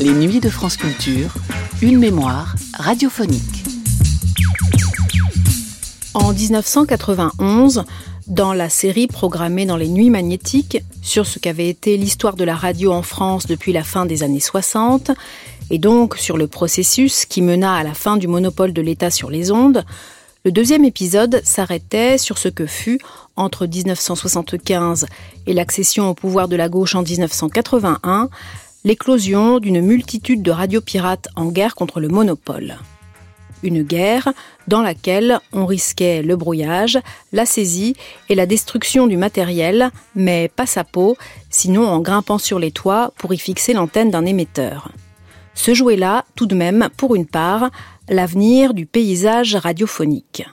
Les Nuits de France Culture, une mémoire radiophonique. En 1991, dans la série programmée dans les Nuits magnétiques sur ce qu'avait été l'histoire de la radio en France depuis la fin des années 60, et donc sur le processus qui mena à la fin du monopole de l'État sur les ondes, le deuxième épisode s'arrêtait sur ce que fut, entre 1975 et l'accession au pouvoir de la gauche en 1981, l'éclosion d'une multitude de radios pirates en guerre contre le monopole. Une guerre dans laquelle on risquait le brouillage, la saisie et la destruction du matériel, mais pas sa peau, sinon en grimpant sur les toits pour y fixer l'antenne d'un émetteur. Se jouait là, tout de même, pour une part, l'avenir du paysage radiophonique.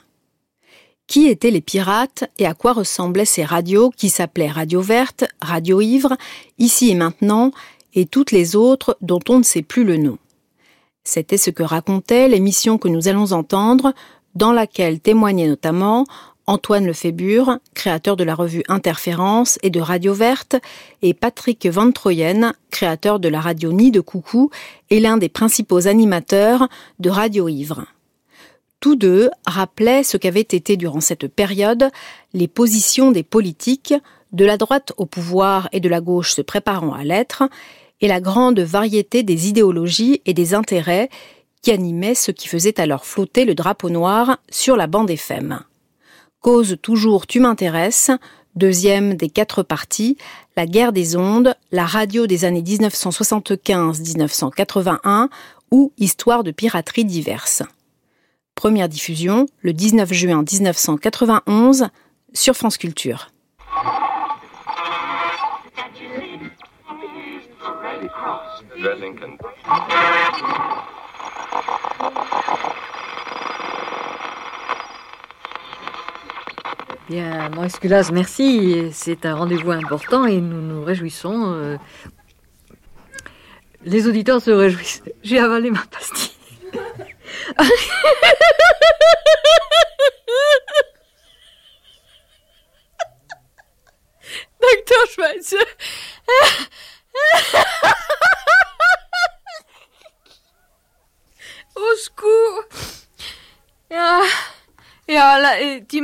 Qui étaient les pirates et à quoi ressemblaient ces radios qui s'appelaient Radio Verte, Radio Ivre, ici et maintenant, et toutes les autres dont on ne sait plus le nom. C'était ce que racontait l'émission que nous allons entendre, dans laquelle témoignaient notamment Antoine Lefébure, créateur de la revue Interférence et de Radio Verte, et Patrick Van Troyen, créateur de la radio Nid de Coucou et l'un des principaux animateurs de Radio Ivre. Tous deux rappelaient ce qu'avaient été durant cette période les positions des politiques, de la droite au pouvoir et de la gauche se préparant à l'être, et la grande variété des idéologies et des intérêts qui animaient ce qui faisait alors flotter le drapeau noir sur la bande FM. Cause toujours Tu m'intéresses, deuxième des quatre parties, La guerre des ondes, la radio des années 1975-1981 ou Histoire de piraterie diverses. Première diffusion le 19 juin 1991 sur France Culture. Bien, mon Esculas, merci. C'est un rendez-vous important et nous nous réjouissons. Euh, les auditeurs se réjouissent. J'ai avalé ma pastille. Docteur Schweitzer. Au secours ah,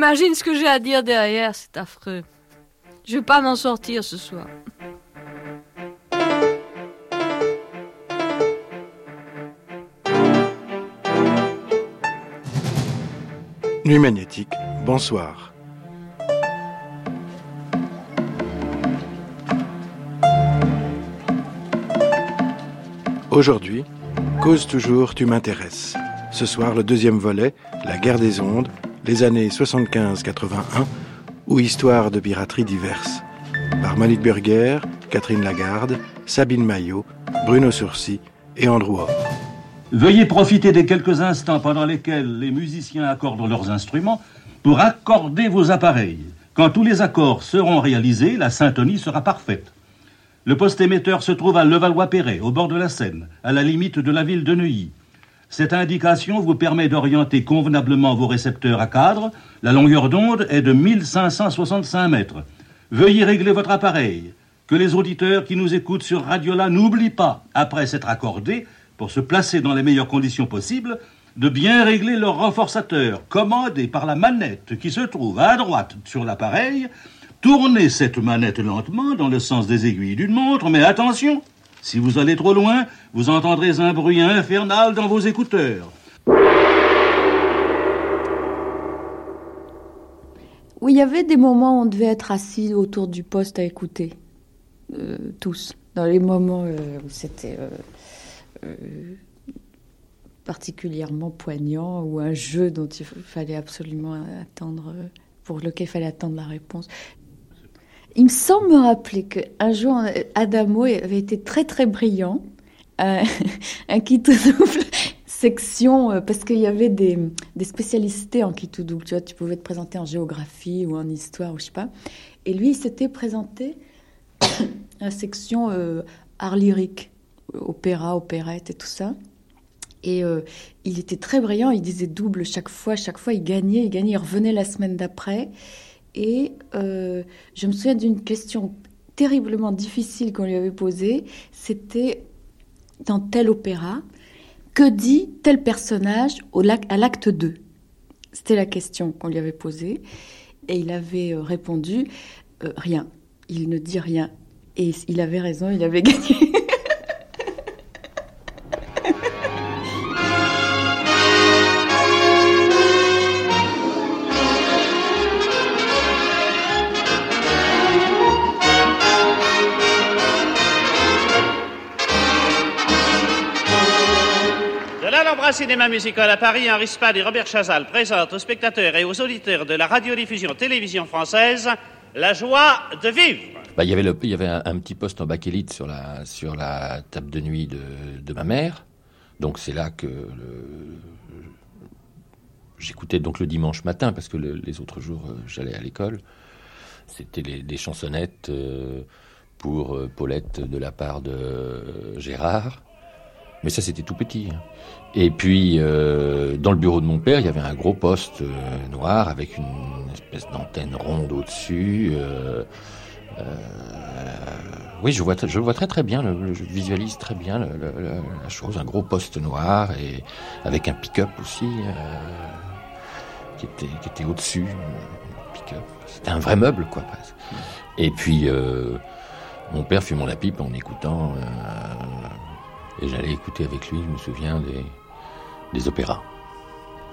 Et, t'imagines ce que j'ai à dire derrière, c'est affreux. Je vais pas m'en sortir ce soir. Nuit magnétique, bonsoir. Aujourd'hui, Cause toujours, tu m'intéresses. Ce soir, le deuxième volet, La guerre des ondes, les années 75-81 ou Histoire de piraterie diverses. Par Monique Berger, Catherine Lagarde, Sabine Maillot, Bruno Surcy et Andrew. Veuillez profiter des quelques instants pendant lesquels les musiciens accordent leurs instruments pour accorder vos appareils. Quand tous les accords seront réalisés, la syntonie sera parfaite. Le poste émetteur se trouve à Levallois-Perret, au bord de la Seine, à la limite de la ville de Neuilly. Cette indication vous permet d'orienter convenablement vos récepteurs à cadre. La longueur d'onde est de 1565 mètres. Veuillez régler votre appareil. Que les auditeurs qui nous écoutent sur Radiola n'oublient pas, après s'être accordés, pour se placer dans les meilleures conditions possibles, de bien régler leur renforçateur, commandé par la manette qui se trouve à droite sur l'appareil, Tournez cette manette lentement dans le sens des aiguilles d'une montre, mais attention, si vous allez trop loin, vous entendrez un bruit infernal dans vos écouteurs. Oui, il y avait des moments où on devait être assis autour du poste à écouter. Euh, tous. Dans les moments euh, où c'était euh, particulièrement poignant ou un jeu dont il fallait absolument attendre, pour lequel il fallait attendre la réponse. Il me semble me rappeler qu'un jour, Adamo avait été très très brillant. un, un kit double section euh, parce qu'il y avait des, des, spécialités en kit double. Tu vois, tu pouvais te présenter en géographie ou en histoire ou je sais pas. Et lui, il s'était présenté à section euh, art lyrique, opéra, opérette et tout ça. Et euh, il était très brillant, il disait double chaque fois, chaque fois il gagnait, il gagnait, il revenait la semaine d'après. Et euh, je me souviens d'une question terriblement difficile qu'on lui avait posée, c'était dans tel opéra, que dit tel personnage au à l'acte 2 C'était la question qu'on lui avait posée. Et il avait euh, répondu, rien, il ne dit rien. Et il avait raison, il avait gagné. Cinéma musical à Paris, Henri Spad et Robert Chazal présentent aux spectateurs et aux auditeurs de la radiodiffusion télévision française la joie de vivre. Bah, il y avait, un, petit poste en bakélite sur la, sur la table de nuit de, de ma mère. Donc c'est là que j'écoutais donc le dimanche matin parce que les autres jours euh, j'allais à l'école. C'était des chansonnettes euh, pour euh, Paulette de la part de Gérard. Mais ça, c'était tout petit. Hein. Et puis, euh, dans le bureau de mon père, il y avait un gros poste euh, noir avec une espèce d'antenne ronde au-dessus. Euh, euh oui, je vois, je vois très très bien, le, je visualise très bien le, la chose. Un gros poste noir et avec un pick-up aussi qui était, qui était au-dessus. C'était un vrai meuble, quoi. Et puis, mon père fumant la pipe en écoutant et j'allais écouter avec lui, je me souviens, des, des opéras.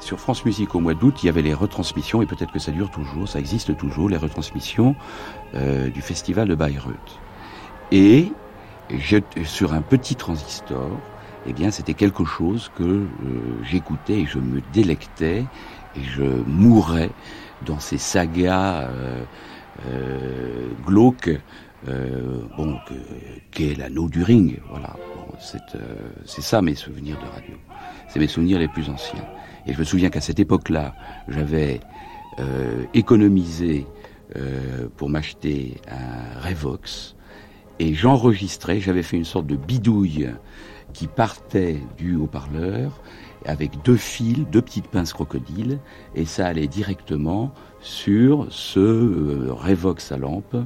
Sur France Musique au mois d'août, il y avait les retransmissions, et peut-être que ça dure toujours, ça existe toujours, les retransmissions euh, du festival de Bayreuth. Et sur un petit transistor, eh bien, c'était quelque chose que euh, j'écoutais et je me délectais et je mourais dans ces sagas euh glauques, euh, bon, qu'est l'anneau du ring, voilà. Euh, c'est ça mes souvenirs de radio. C'est mes souvenirs les plus anciens. Et je me souviens qu'à cette époque-là, j'avais euh, économisé euh, pour m'acheter un Revox et j'enregistrais, j'avais fait une sorte de bidouille qui partait du haut-parleur avec deux fils, deux petites pinces crocodiles, et ça allait directement sur ce Revox à lampe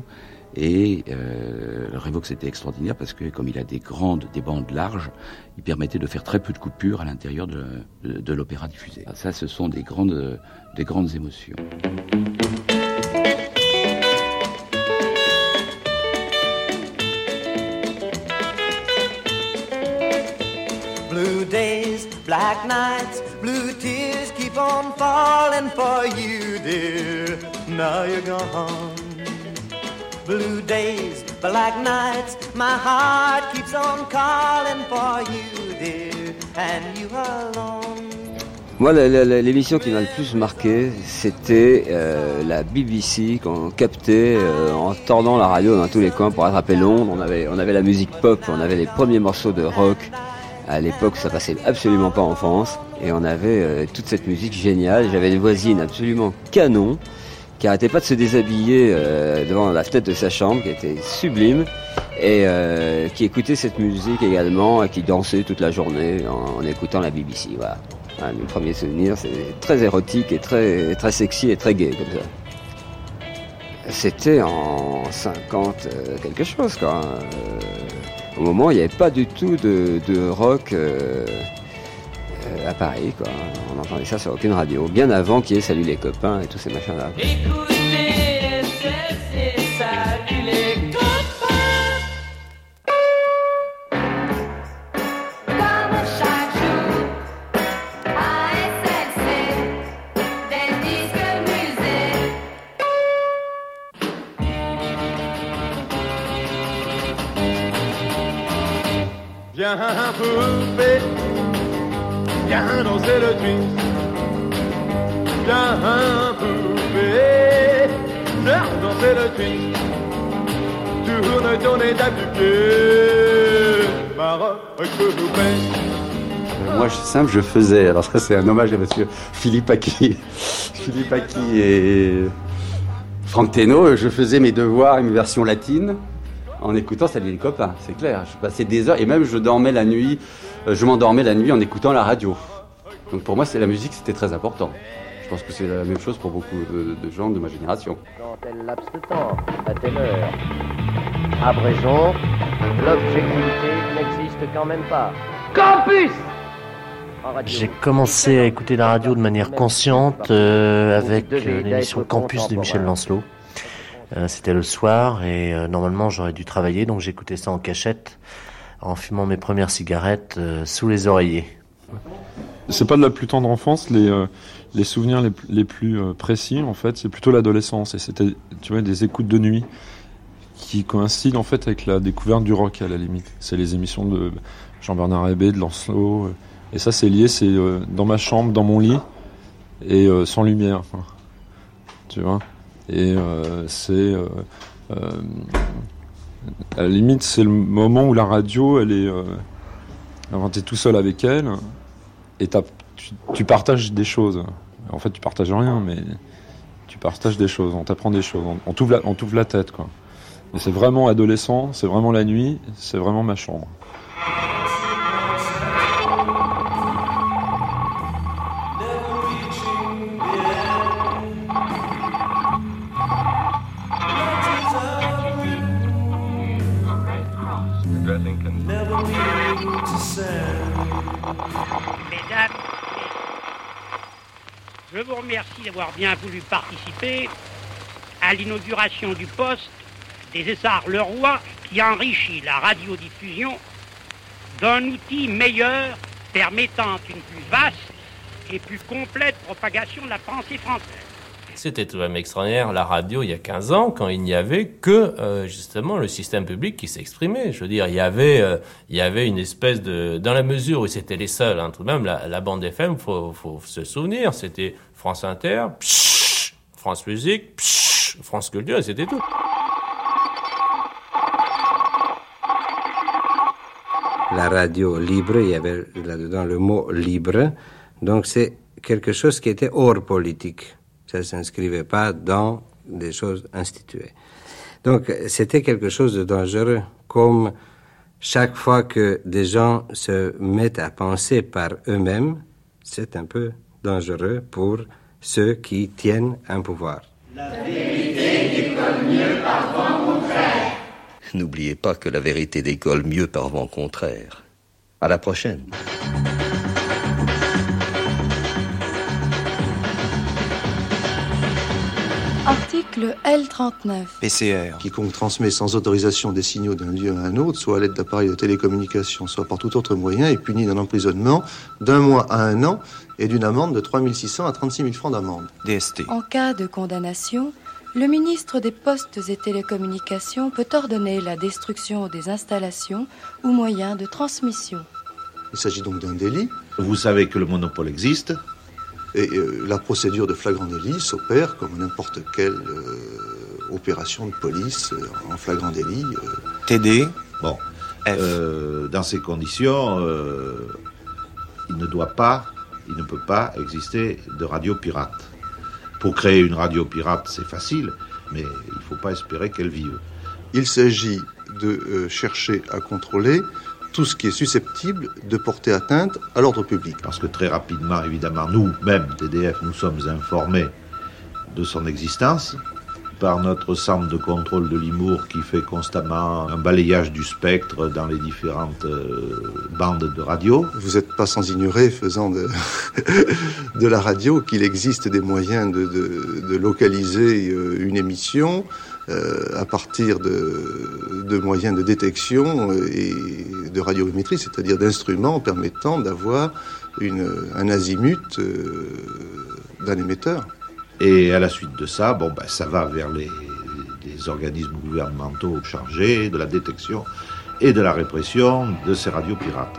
et euh, Revox était extraordinaire parce que comme il a des grandes, des bandes larges, il permettait de faire très peu de coupures à l'intérieur de, de, l'opéra diffusé. Ça, ce sont des grandes, des grandes émotions. Blue days, black nights, blue tears keep on falling for you, dear. Now you're gone. Blue days, black nights, my heart keeps on calling for you, dear, and you alone. Moi, l'émission qui m'a le plus marqué, c'était euh, la BBC qu'on captait euh, en tordant la radio dans tous les coins pour attraper Londres. On avait, on avait la musique pop, on avait les premiers morceaux de rock. À l'époque, ça passait absolument pas en France. Et on avait euh, toute cette musique géniale. J'avais des voisines absolument canon qui arrêtait pas de se déshabiller euh, devant la fenêtre de sa chambre, qui était sublime, et euh, qui écoutait cette musique également, et qui dansait toute la journée en, écoutant la BBC. Voilà. Un mes premiers souvenirs, c'est très érotique et très, très sexy et très gay comme ça. C'était en 50 euh, quelque chose, quoi. au moment, il n'y avait pas du tout de, de rock à Paris, quoi. On entendait ça sur aucune radio. Bien avant qu'il y ait Salut les copains et tous ces machins-là. Viens Viens danser le twist. Viens poupée, viens danser le twist. Tourne ton état du pied, ma robe Moi, je suis simple, je faisais. Alors ça, c'est un hommage à monsieur Philippe Aki. Philippe Aki et Franck Teno. Je faisais mes devoirs et mes versions latines en écoutant Salut les copains, c'est clair. Je passais des heures et même je dormais la nuit, euh, je m'endormais la nuit en écoutant la radio. Donc pour moi, c'est la musique, c'était très important. Je pense que c'est la même chose pour beaucoup de, de gens de ma génération. Dans tel laps de temps, à telle heure. Abrégeons, l'objectivité n'existe quand même pas. Campus J'ai commencé à écouter la radio de manière consciente euh, avec euh, l'émission Campus de Michel Lancelot. Euh, C'était le soir et euh, normalement j'aurais dû travailler, donc j'écoutais ça en cachette, en fumant mes premières cigarettes euh, sous les oreillers. C'est pas de la plus tendre enfance, les, les souvenirs les, les plus précis, en fait, c'est plutôt l'adolescence. Et c'était, tu vois, des écoutes de nuit qui coïncident, en fait, avec la découverte du rock, à la limite. C'est les émissions de Jean-Bernard Hébé, de Lancelot. Et ça, c'est lié, c'est dans ma chambre, dans mon lit, et sans lumière. Tu vois Et euh, c'est... euh, euh, à la limite, c'est le moment où la radio, elle est... T'es tout seul avec elle, et tu, partages des choses. En fait, tu partages rien, mais tu partages des choses, on t'apprend des choses, on, on t'ouvre la, la tête, quoi. Et c'est vraiment adolescent, c'est vraiment la nuit, c'est vraiment ma chambre. Je vous remercie d'avoir bien voulu participer à l'inauguration du poste des Essarts Leroy qui enrichit la radiodiffusion d'un outil meilleur permettant une plus vaste et plus complète propagation de la pensée française. C'était tout de même extraordinaire, la radio, il y a 15 ans, quand il n'y avait que, euh, justement, le système public qui s'exprimait. Je veux dire, il y avait, euh, il y avait une espèce de... Dans la mesure où c'était les seuls, hein, tout de même, la, bande FM, faut, faut se souvenir, c'était France Inter, France Musique, pshh, France Culture, c'était tout. la radio libre, il y avait là-dedans le mot libre. Donc c'est quelque chose qui était hors politique. Ça ne s'inscrivait pas dans des choses instituées. Donc c'était quelque chose de dangereux, comme chaque fois que des gens se mettent à penser par eux-mêmes, c'est un peu dangereux pour ceux qui tiennent un pouvoir. N'oubliez pas que la vérité décolle mieux par vent contraire. À la prochaine. Article L39. PCR. Quiconque transmet sans autorisation des signaux d'un lieu à un autre, soit à l'aide d'appareils de télécommunication, soit par tout autre moyen, est puni d'un emprisonnement d'un mois à un an et d'une amende de 3 600 à 36 000 francs d'amende. DST. En cas de condamnation, le ministre des Postes et Télécommunications peut ordonner la destruction des installations ou moyens de transmission. Il s'agit donc d'un délit. Vous savez que le monopole existe. Et euh, la procédure de flagrant délit s'opère comme n'importe quelle euh, opération de police euh, en flagrant délit. euh. TD. Bon. Euh, dans ces conditions, euh, il ne doit pas, il ne peut pas exister de radio pirate. Pour créer une radio pirate, c'est facile, mais il ne faut pas espérer qu'elle vive. Il s'agit de euh, chercher à contrôler tout ce qui est susceptible de porter atteinte à l'ordre public. Parce que très rapidement, évidemment, nous-mêmes, TDF, nous sommes informés de son existence par notre centre de contrôle de l'humour qui fait constamment un balayage du spectre dans les différentes euh, bandes de radio. Vous n'êtes pas sans ignorer, faisant de, de la radio, qu'il existe des moyens de, de- de localiser euh, une émission euh, à partir de, de moyens de détection euh, et de radiométrie, c'est-à-dire d'instruments permettant d'avoir un azimut euh, d'un émetteur. Et à la suite de ça, bon, ben, ça va vers les, les organismes gouvernementaux chargés de la détection et de la répression de ces radios pirates.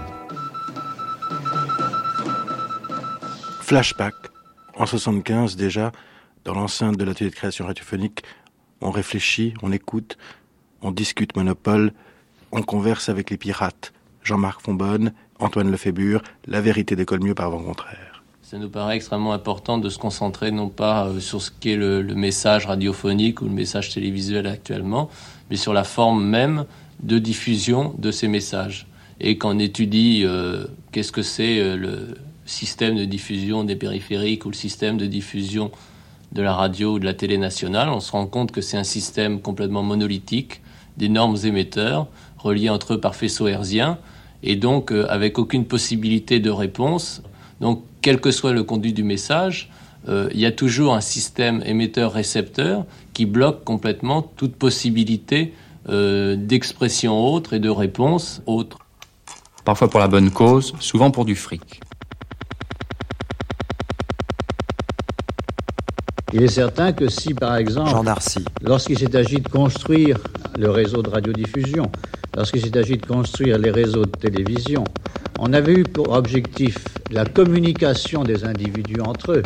Flashback. En 75 déjà, dans l'enceinte de l'atelier de création radiophonique, on réfléchit, on écoute, on discute monopole, on converse avec les pirates. Jean-Marc Fonbonne, Antoine Lefébure, La vérité décolle mieux par vent contraire. Ça nous paraît extrêmement important de se concentrer non pas euh, sur ce qu'est le, message radiophonique ou le message télévisuel actuellement, mais sur la forme même de diffusion de ces messages. Et qu'on étudie euh, qu'est-ce que c'est euh, le système de diffusion des périphériques ou le système de diffusion de la radio ou de la télé nationale, on se rend compte que c'est un système complètement monolithique, d'énormes émetteurs reliés entre eux par faisceaux hertziens, et donc euh, avec aucune possibilité de réponse. Donc, quel que soit le conduit du message, euh, il y a toujours un système émetteur-récepteur qui bloque complètement toute possibilité euh, d'expression autre et de réponse autre. Parfois pour la bonne cause, souvent pour du fric. Il est certain que si, par exemple, lorsqu'il s'est agi de construire le réseau de radiodiffusion, lorsqu'il s'est agi de construire les réseaux de télévision, on avait eu pour objectif la communication des individus entre eux,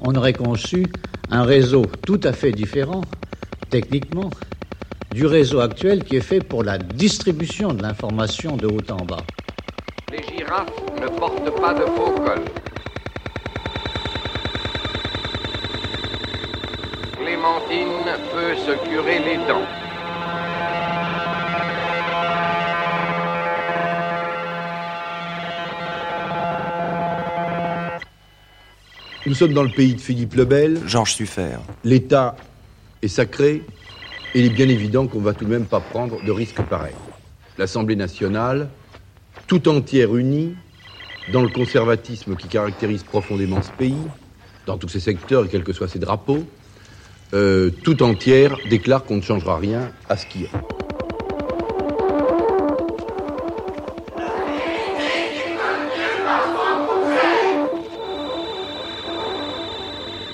on aurait conçu un réseau tout à fait différent, techniquement, du réseau actuel qui est fait pour la distribution de l'information de haut en bas. Les girafes ne portent pas de faux col. Clémentine peut se curer les dents. Nous sommes dans le pays de Philippe le Bel. Georges Suffert. L'État est sacré et il est bien évident qu'on va tout de même pas prendre de risques pareils. L'Assemblée nationale, tout entière unie, dans le conservatisme qui caractérise profondément ce pays, dans tous ses secteurs et quels que soient ses drapeaux, euh, tout entière déclare qu'on ne changera rien à ce qu'il y a.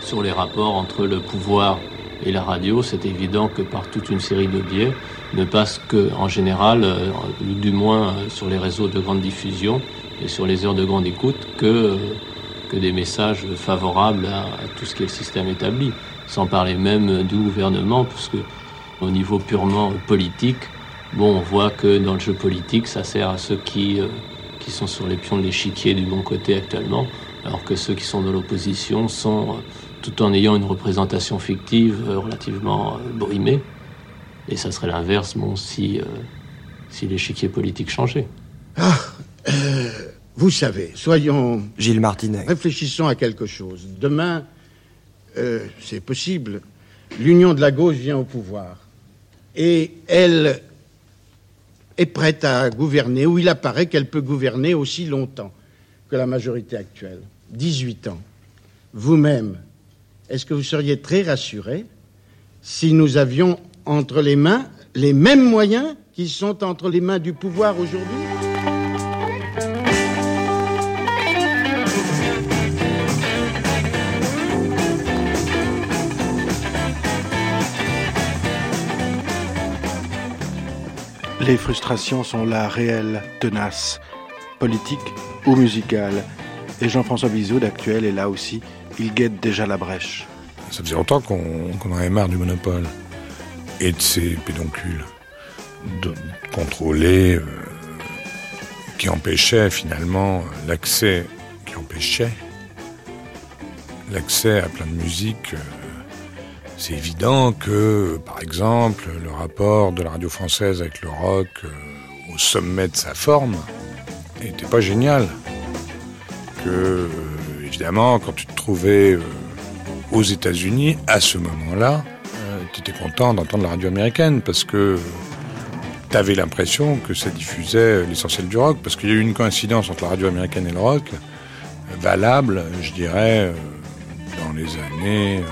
Sur les rapports entre le pouvoir et la radio, c'est évident que par toute une série de biais, ne passe que, en général, euh, du moins euh, sur les réseaux de grande diffusion et sur les heures de grande écoute, que, euh, des messages favorables à, à tout ce qui est le système établi, sans parler même du gouvernement, parce que au niveau purement politique, bon, on voit que dans le jeu politique, ça sert à ceux qui, euh, qui sont sur les pions de l'échiquier du bon côté actuellement, alors que ceux qui sont dans l'opposition sont, euh, tout en ayant une représentation fictive euh, relativement euh, brimée, et ça serait l'inverse, bon, si, euh, si l'échiquier politique changeait. Ah, euh, vous savez, soyons. Gilles Martinet. Réfléchissons à quelque chose. Demain, euh, c'est possible. L'union de la gauche vient au pouvoir. Et elle est prête à gouverner, ou il apparaît qu'elle peut gouverner aussi longtemps que la majorité actuelle. 18 ans. Vous-même, est-ce que vous seriez très rassuré si nous avions entre les mains les mêmes moyens qui sont entre les mains du pouvoir aujourd'hui? Les frustrations sont là réelles, tenaces, politiques ou musicales. Et Jean-François Bizot d'actuel est là aussi. Il guette déjà la brèche. Ça faisait longtemps qu'on en avait marre du monopole et de ces pédoncules contrôlés euh, qui empêchaient finalement l'accès, qui l'accès à plein de musique. euh, C'est évident que, par exemple, le rapport de la radio française avec le rock euh, au sommet de sa forme n'était pas génial. Que, euh, évidemment, quand tu te trouvais euh, aux États-Unis, à ce moment-là, tu étais content d'entendre la radio américaine parce que tu avais l'impression que ça diffusait l'essentiel du rock. Parce qu'il y a eu une coïncidence entre la radio américaine et le rock, valable, je dirais, dans les années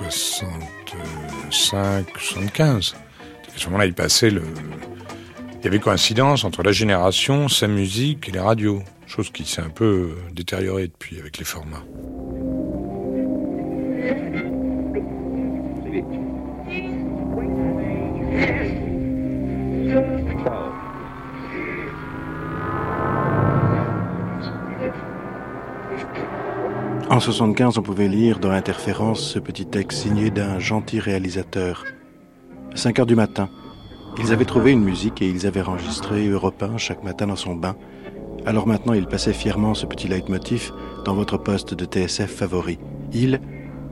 65, 75. À ce moment-là, il passait le. Il y avait coïncidence entre la génération, sa musique et les radios. Chose qui s'est un peu détériorée depuis avec les formats. En 75, on pouvait lire dans l'interférence ce petit texte signé d'un gentil réalisateur. À 5 heures du matin, Ils avaient trouvé une musique et ils avaient enregistré Europe 1 chaque matin dans son bain. Alors maintenant, il passait fièrement ce petit leitmotiv dans votre poste de TSF favori. Il,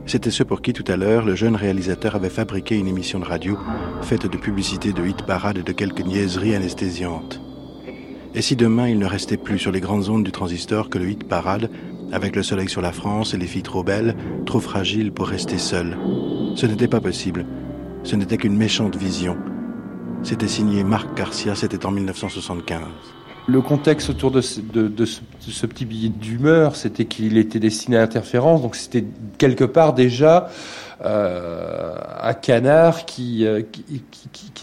c'était ceux pour qui tout à l'heure le jeune réalisateur avait fabriqué une émission de radio faite de publicités de hit parade et de quelques niaiseries anesthésiantes. Et si demain il ne restait plus sur les grandes ondes du transistor que le hit parade, avec le soleil sur la France et les filles trop belles, trop fragiles pour rester seules Ce n'était pas possible. Ce n'était qu'une méchante vision. C'était signé Marc Garcia, c'était en 1975. Le contexte autour de ce, de, ce, petit billet d'humeur, c'était qu'il était destiné à interférence, donc c'était quelque part déjà euh, un canard qui, euh, qui,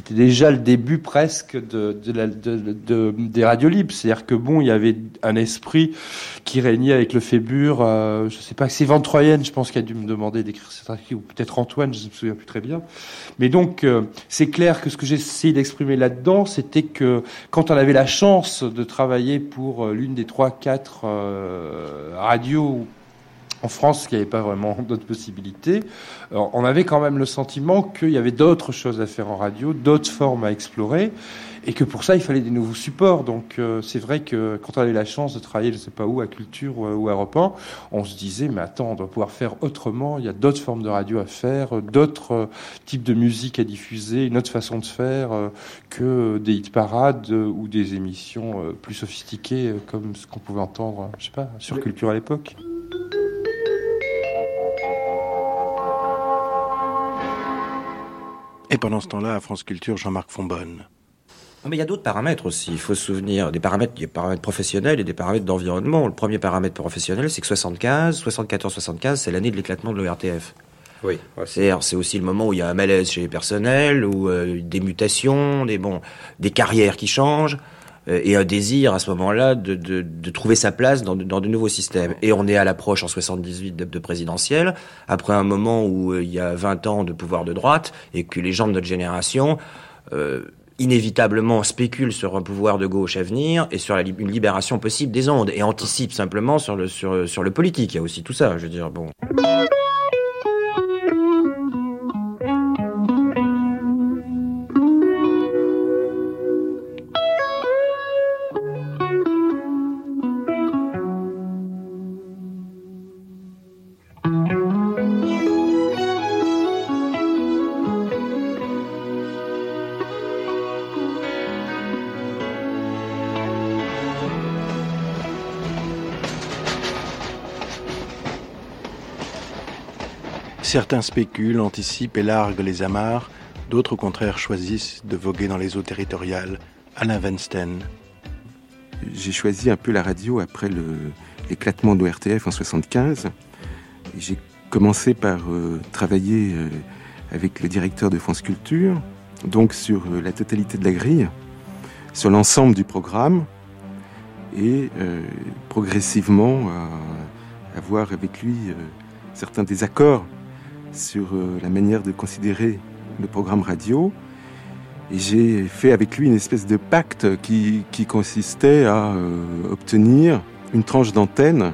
était déjà le début presque des radios libres. C'est-à-dire que bon, il y avait un esprit qui régnait avec le Fébure. Euh, je sais pas, c'est Van Troyen, je pense, qui a dû me demander d'écrire cet article, ou peut-être Antoine, je ne me souviens plus très bien. Mais donc, euh, c'est clair que ce que j'ai essayé d'exprimer là-dedans, c'était que quand on avait la chance de travailler pour euh, l'une des trois, quatre radios en France, qu'il n'y avait pas vraiment d'autres possibilités, Alors, on avait quand même le sentiment qu'il y avait d'autres choses à faire en radio, d'autres formes à explorer, et que pour ça, il fallait des nouveaux supports. Donc, euh, c'est vrai que quand on avait la chance de travailler, je ne sais pas où, à Culture ou, ou à Europe 1, on se disait, mais attends, on doit pouvoir faire autrement, il y a d'autres formes de radio à faire, d'autres euh, types de musique à diffuser, une autre façon de faire euh, que des hit parades ou des émissions euh, plus sophistiquées, euh, comme ce qu'on pouvait entendre, je sais pas, sur Culture à l'époque. Et pendant ce temps-là, à France Culture, Jean-Marc Fonbonne. Mais il y a d'autres paramètres aussi. Il faut se souvenir des paramètres, des paramètres professionnels et des paramètres d'environnement. Le premier paramètre professionnel, c'est que 75, 74, 75, c'est l'année de l'éclatement de l'ORTF. Oui. C'est c'est aussi le moment où il y a un malaise chez les personnels, où euh, des mutations, des bon, des carrières qui changent, et un désir à ce moment-là de, de, de trouver sa place dans, de- dans de nouveaux systèmes. Et on est à l'approche en 78 de, de présidentielle, après un moment où euh, il y a 20 ans de pouvoir de droite, et que les gens de notre génération euh, inévitablement spéculent sur un pouvoir de gauche à venir et sur la une libération possible des ondes et anticipent simplement sur le sur, sur le politique. Il y a aussi tout ça, je veux dire. Bon. Certains spéculent, anticipent et larguent les amarres, d'autres au contraire choisissent de voguer dans les eaux territoriales. Alain Vensten. J'ai choisi un peu la radio après l'éclatement de l'ORTF en 75. Et J'ai commencé par euh, travailler euh, avec le directeur de France Culture, donc sur euh, la totalité de la grille, sur l'ensemble du programme, et progressivement avoir avec lui certains désaccords sur euh, la manière de considérer le programme radio. Et j'ai fait avec lui une espèce de pacte qui, consistait à euh, obtenir une tranche d'antenne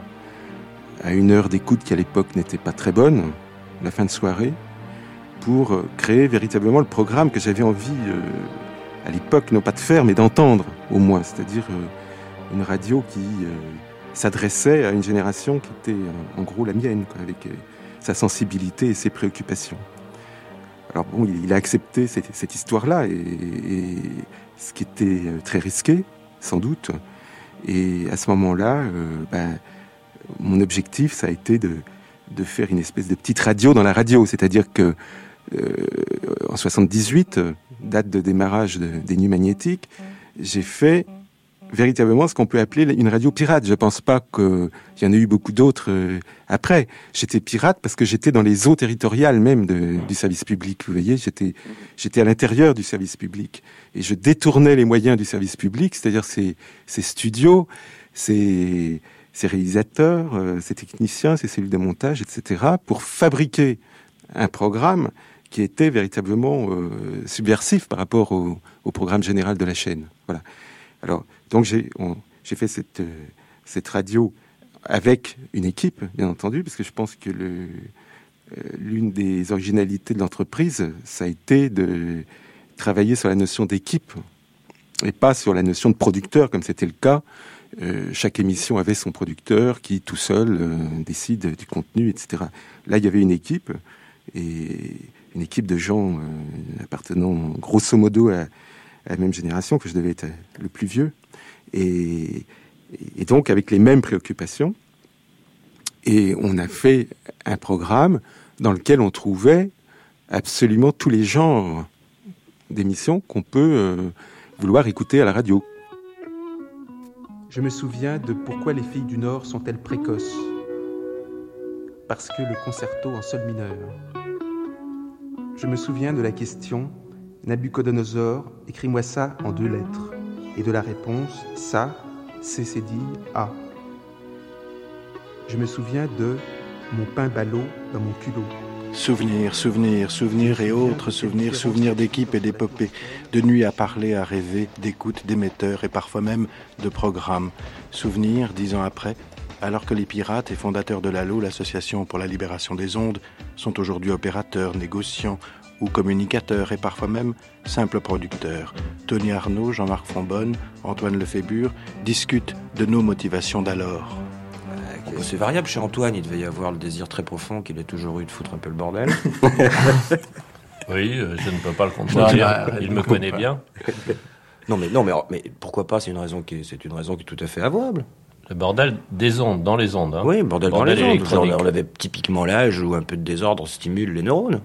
à une heure d'écoute qui à l'époque n'était pas très bonne, la fin de soirée, pour euh, créer véritablement le programme que j'avais envie à l'époque, non pas de faire, mais d'entendre au moins, c'est-à-dire une radio qui s'adressait à une génération qui était en gros la mienne, sa sensibilité et ses préoccupations. Alors bon, il, a accepté cette, histoire-là, et, ce qui était euh, très risqué, sans doute. Et à ce moment-là, euh, ben, mon objectif, ça a été de, faire une espèce de petite radio dans la radio, c'est-à-dire que euh, en 78, euh, date de démarrage de- des nuits magnétiques, j'ai fait véritablement ce qu'on peut appeler une radio pirate. Je pense pas qu'il y en a eu beaucoup d'autres euh, après. J'étais pirate parce que j'étais dans les eaux territoriales même de- du service public. Vous voyez, j'étais j'étais à l'intérieur du service public et je détournais les moyens du service public, c'est-à-dire ces, ces studios, ces, ces réalisateurs, euh, ces techniciens, ces cellules de montage, etc., pour fabriquer un programme qui était véritablement euh, subversif par rapport au, au programme général de la chaîne. Voilà. Alors, donc j'ai fait cette, euh, cette radio avec une équipe, bien entendu, parce que je pense que euh, l'une des originalités de l'entreprise, ça a été de travailler sur la notion d'équipe et pas sur la notion de producteur comme c'était le cas. Euh, chaque émission avait son producteur qui tout seul décide du contenu, etc. Là, il y avait une équipe et une équipe de gens appartenant grosso modo à, à, la même génération que je devais être le plus vieux et, donc avec les mêmes préoccupations. Et on a fait un programme dans lequel on trouvait absolument tous les genres d'émissions qu'on peut euh, vouloir écouter à la radio. Je me souviens de pourquoi les filles du Nord sont-elles précoces. Parce que le concerto en sol mineur. Je me souviens de la question Nabucodonosor, écris-moi ça en deux lettres. Et de la réponse ça, c'est dit A. Je me souviens de mon pain ballot dans mon culot. Souvenirs, souvenirs, souvenirs et autres souvenirs, souvenirs d'équipe et d'épopée, de nuit à parler, à rêver, d'écoute, d'émetteurs et parfois même de programmes. Souvenirs, dix ans après, alors que les pirates et fondateurs de l'ALO, l'Association pour la libération des ondes, sont aujourd'hui opérateurs, négociants ou communicateurs et parfois même simples producteurs. Tony Arnaud, Jean-Marc Fonbonne, Antoine Lefébure discutent de nos motivations d'alors. C'est variable chez Antoine, il devait y avoir le désir très profond qu'il ait toujours eu de foutre un peu le bordel. oui, euh, je ne peux pas le contredire. il me connaît bien. Non, mais, non, mais, mais pourquoi pas C'est une raison qui, c'est une raison qui est tout à fait avouable. Le bordel des ondes, dans les ondes. Hein. Oui, bordel, bordel dans les ondes. Genre, on avait typiquement l'âge où un peu de désordre stimule les neurones.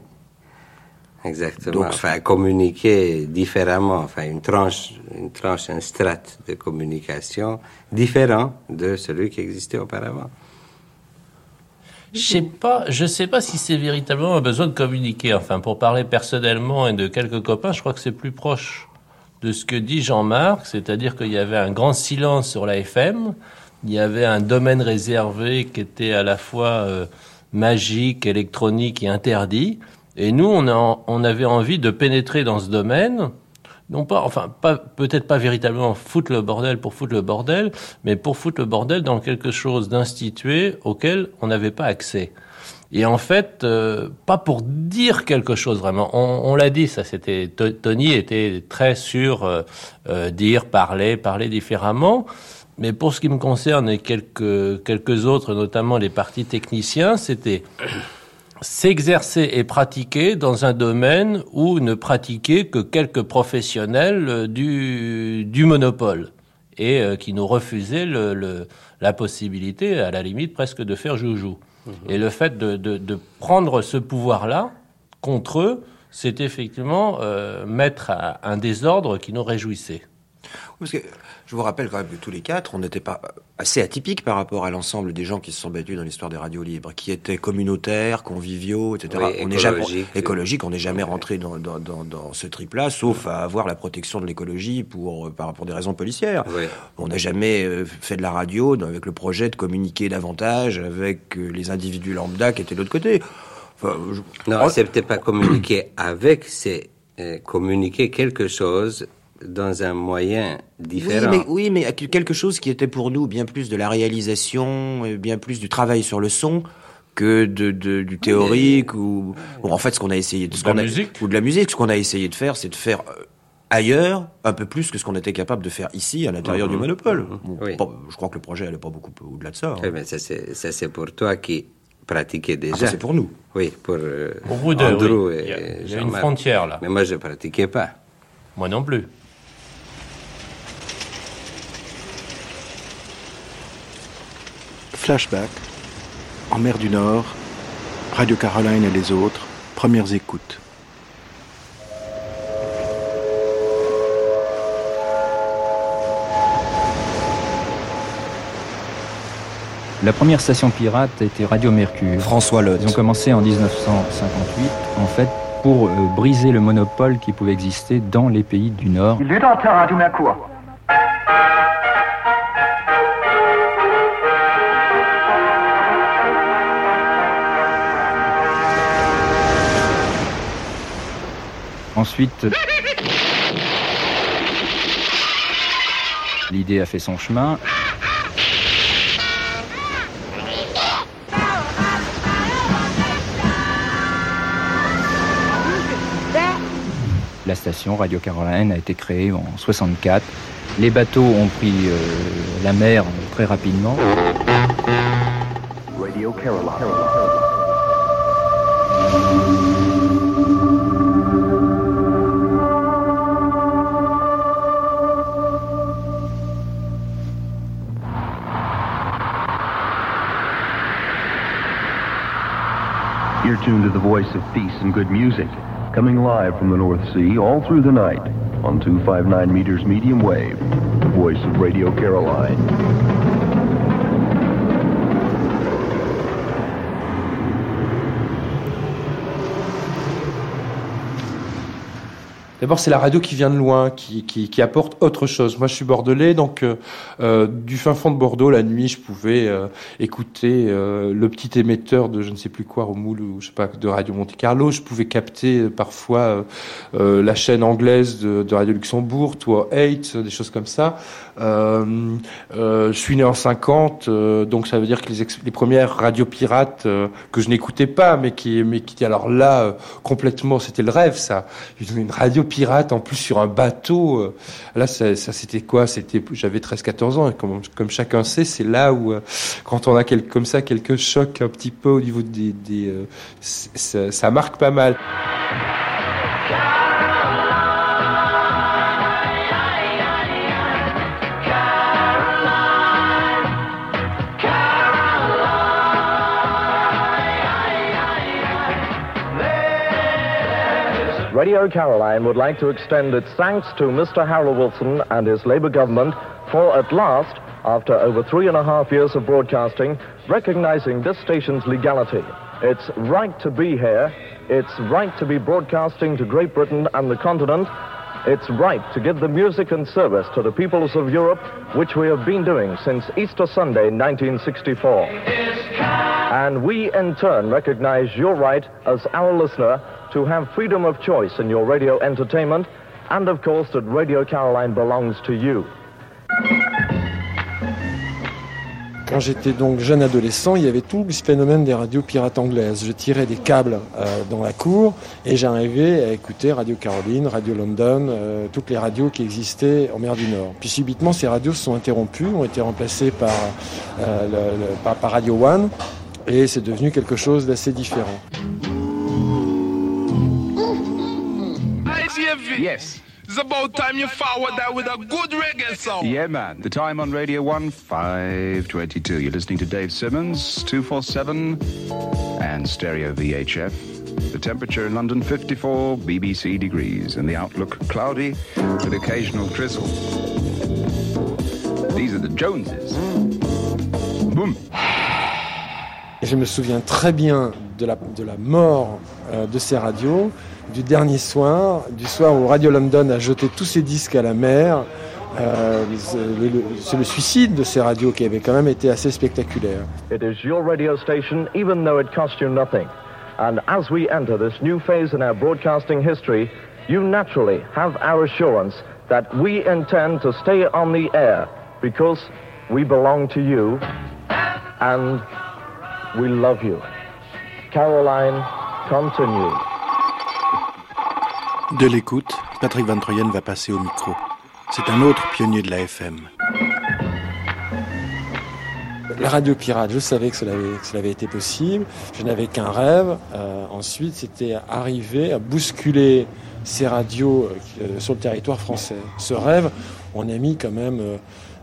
Exactement. Donc, enfin, communiquer différemment, enfin, une tranche, une tranche, un strate de communication différent de celui qui existait auparavant. Je sais pas, je sais pas si c'est véritablement un besoin de communiquer. Enfin, pour parler personnellement et de quelques copains, je crois que c'est plus proche de ce que dit Jean-Marc, c'est-à-dire qu'il y avait un grand silence sur la FM, il y avait un domaine réservé qui était à la fois euh, magique, électronique et interdit. Et nous, on, a, on avait envie de pénétrer dans ce domaine, non pas, enfin, pas, peut-être pas véritablement foutre le bordel pour foutre le bordel, mais pour foutre le bordel dans quelque chose d'institué auquel on n'avait pas accès. Et en fait, euh, pas pour dire quelque chose vraiment. On, on l'a dit, ça c'était Tony était très sur euh, euh, dire, parler, parler différemment. Mais pour ce qui me concerne et quelques quelques autres, notamment les partis techniciens, c'était s'exercer et pratiquer dans un domaine où ne pratiquaient que quelques professionnels euh, du, du monopole et euh, qui nous refusaient le, le, la possibilité, à la limite, presque de faire joujou. Mmh. Et le fait de, de, de prendre ce pouvoir-là contre eux, c'est effectivement euh, mettre à un désordre qui nous réjouissait. Parce que je vous rappelle quand même que tous les quatre, on n'était pas assez atypiques par rapport à l'ensemble des gens qui se sont battus dans l'histoire des radios libres, qui étaient communautaires, conviviaux, etc. Oui, on n'est jamais écologique, on n'est jamais rentré dans, dans, dans, dans ce trip-là, sauf à avoir la protection de l'écologie pour par rapport des raisons policières. Oui. On n'a jamais euh, fait de la radio avec le projet de communiquer davantage avec euh, les individus lambda qui étaient de l'autre côté. Enfin, je... Non, c'est peut-être pas communiquer avec, c'est euh, communiquer quelque chose dans un moyen différent. Oui mais, oui, mais quelque chose qui était pour nous bien plus de la réalisation, bien plus du travail sur le son que de, de du théorique mais... ou bon, en fait ce qu'on a essayé de, de ce la a, musique ou de la musique ce qu'on a essayé de faire c'est de faire euh, ailleurs un peu plus que ce qu'on était capable de faire ici à l'intérieur Mhm. mmh. du monopole bon, Oui. pas- je crois que le projet allait pas beaucoup au-delà de ça hein. Oui, mais ça c'est ça, c'est pour toi qui pratiquais déjà. Ah, ça, c'est pour nous. Oui, pour, euh, Pour vous deux, Andrew oui. et Il y a- il y a une frontière, là. Mais moi je pratiquais pas. Moi non plus. Flashback, en mer du Nord, Radio Caroline et les autres, premières écoutes. La première station pirate était Radio Mercure. François Lotte. Ils ont commencé en 1958, en fait, pour euh, briser le monopole qui pouvait exister dans les pays du Nord. Lytter til Radio Merkur. Ensuite, l'idée a fait son chemin. La station. Radio Caroline a été créée en 64. Les bateaux ont pris euh, la mer très rapidement. Radio Caroline. You're tuned to the voice of peace and good music, coming live from the North Sea all through the night on 259 meters medium wave, the voice of Radio Caroline. D'abord, c'est la radio qui vient de loin, qui, qui, qui, apporte autre chose. Moi, je suis bordelais, donc euh, euh, du fin fond de Bordeaux, la nuit, je pouvais euh, écouter euh, le petit émetteur de je ne sais plus quoi, au moule ou je sais pas de Radio Monte Carlo. Je pouvais capter euh, parfois euh, la chaîne anglaise de, de Radio Luxembourg, Tour 8, des choses comme ça. je suis né en 50, donc ça veut dire que les, les premières radios pirates que je n'écoutais pas, mais qui, mais qui alors là complètement, c'était le rêve, ça. Une radio pirate en plus sur un bateau. Euh, là, ça, c'était quoi? C'était, j'avais 13-14 ans. Comme, chacun sait, c'est là où, euh, quand on a comme ça quelques chocs un petit peu au niveau des, euh, ça marque pas mal. Radio Caroline would like to extend its thanks to Mr. Harold Wilson and his Labour government for at last, after over three and a half years of broadcasting, recognizing this station's legality. It's right to be here. It's right to be broadcasting to Great Britain and the continent. It's right to give the music and service to the peoples of Europe, which we have been doing since Easter Sunday 1964. And we, in turn, recognize your right as our listener to have freedom of choice in your radio entertainment, and of course that Radio Caroline belongs to you. Quand j'étais donc jeune adolescent, il y avait tout ce phénomène des radios pirates anglaises. Je tirais des câbles euh, dans la cour et j'arrivais à écouter Radio Caroline, Radio London, euh, toutes les radios qui existaient en mer du Nord. Puis subitement, ces radios se sont interrompues, ont été remplacées par, euh, Radio One et c'est devenu quelque chose d'assez différent. Yes. It's about time you forward that with a good reggae song. Yeah, man. The time on Radio 1, 522. You're listening to Dave Simmons, 247, and Stereo VHF. The temperature in London, 54 BBC degrees, and the outlook cloudy with occasional drizzle. These are the Joneses. Boom. Je me souviens très bien de la, de la mort euh, de ces radios, du dernier soir, du soir où Radio London a jeté tous ses disques à la mer. Euh, c'est le suicide de ces radios qui avait quand même été assez spectaculaire. It is your radio station, even though it cost you nothing. And as we enter this new phase in our broadcasting history, you naturally have our assurance that we intend to stay on the air because we belong to you and we love you. Caroline, continue. De l'écoute, Patrick Van Troyen va passer au micro. C'est un autre pionnier de la FM. La radio pirate, je savais que cela avait, que cela avait été possible. Je n'avais qu'un rêve. Euh, ensuite, c'était arriver à bousculer ces radios euh, sur le territoire français. Ce rêve, on a mis quand même euh,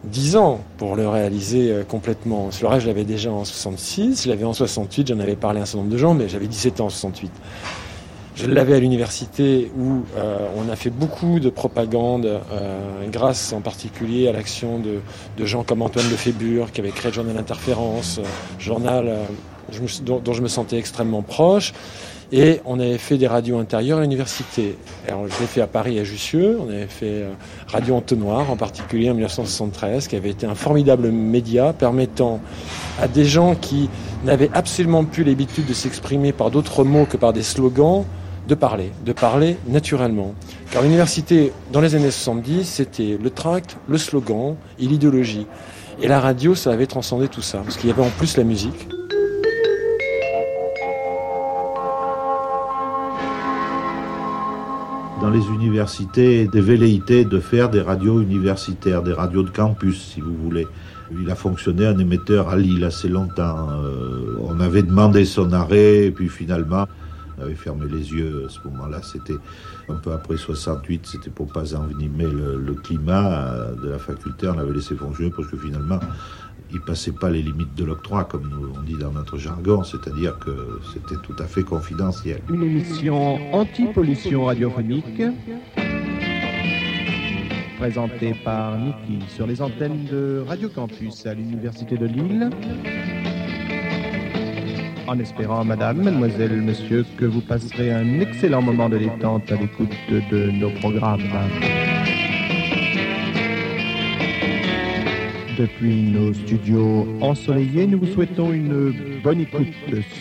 10 ans pour le réaliser euh, complètement. Rêve, je l'avais déjà en 66, je l'avais en 68, j'en avais parlé à un certain nombre de gens, mais j'avais 17 ans en 68. Je l'avais à l'université où euh, on a fait beaucoup de propagande, euh, grâce en particulier à l'action de, de, gens comme Antoine Lefébure, qui avait créé le journal Interférence, euh, journal je me, dont, dont, je me sentais extrêmement proche. Et on avait fait des radios intérieures à l'université. Alors je l'ai fait à Paris, à Jussieu. On avait fait Radio Entonnoir, en particulier en 1973, qui avait été un formidable média permettant à des gens qui n'avaient absolument plus l'habitude de s'exprimer par d'autres mots que par des slogans, de parler, de parler naturellement. Car l'université, dans les années 70, c'était le tract, le slogan et l'idéologie. Et la radio, ça avait transcendé tout ça, parce qu'il y avait en plus la musique. Dans les universités des velléités de faire des radios universitaires, des radios de campus, si vous voulez. Il a fonctionné un émetteur à Lille assez longtemps. Euh, on avait demandé son arrêt, et puis finalement, on avait fermé les yeux à ce moment-là. C'était un peu après 68, c'était pour pas envenimer le, le climat euh, de la faculté. On avait laissé fonctionner parce que finalement, il passait pas les limites de l'octroi, comme nous, on dit dans notre jargon, c'est-à-dire que c'était tout à fait confidentiel. Une émission anti-pollution radiophonique présentée par Niki sur les antennes de Radio Campus à l'Université de Lille. En espérant, madame, mademoiselle, monsieur, que vous passerez un excellent moment de détente à l'écoute de nos programmes. Depuis nos studios ensoleillés, nous vous souhaitons une bonne écoute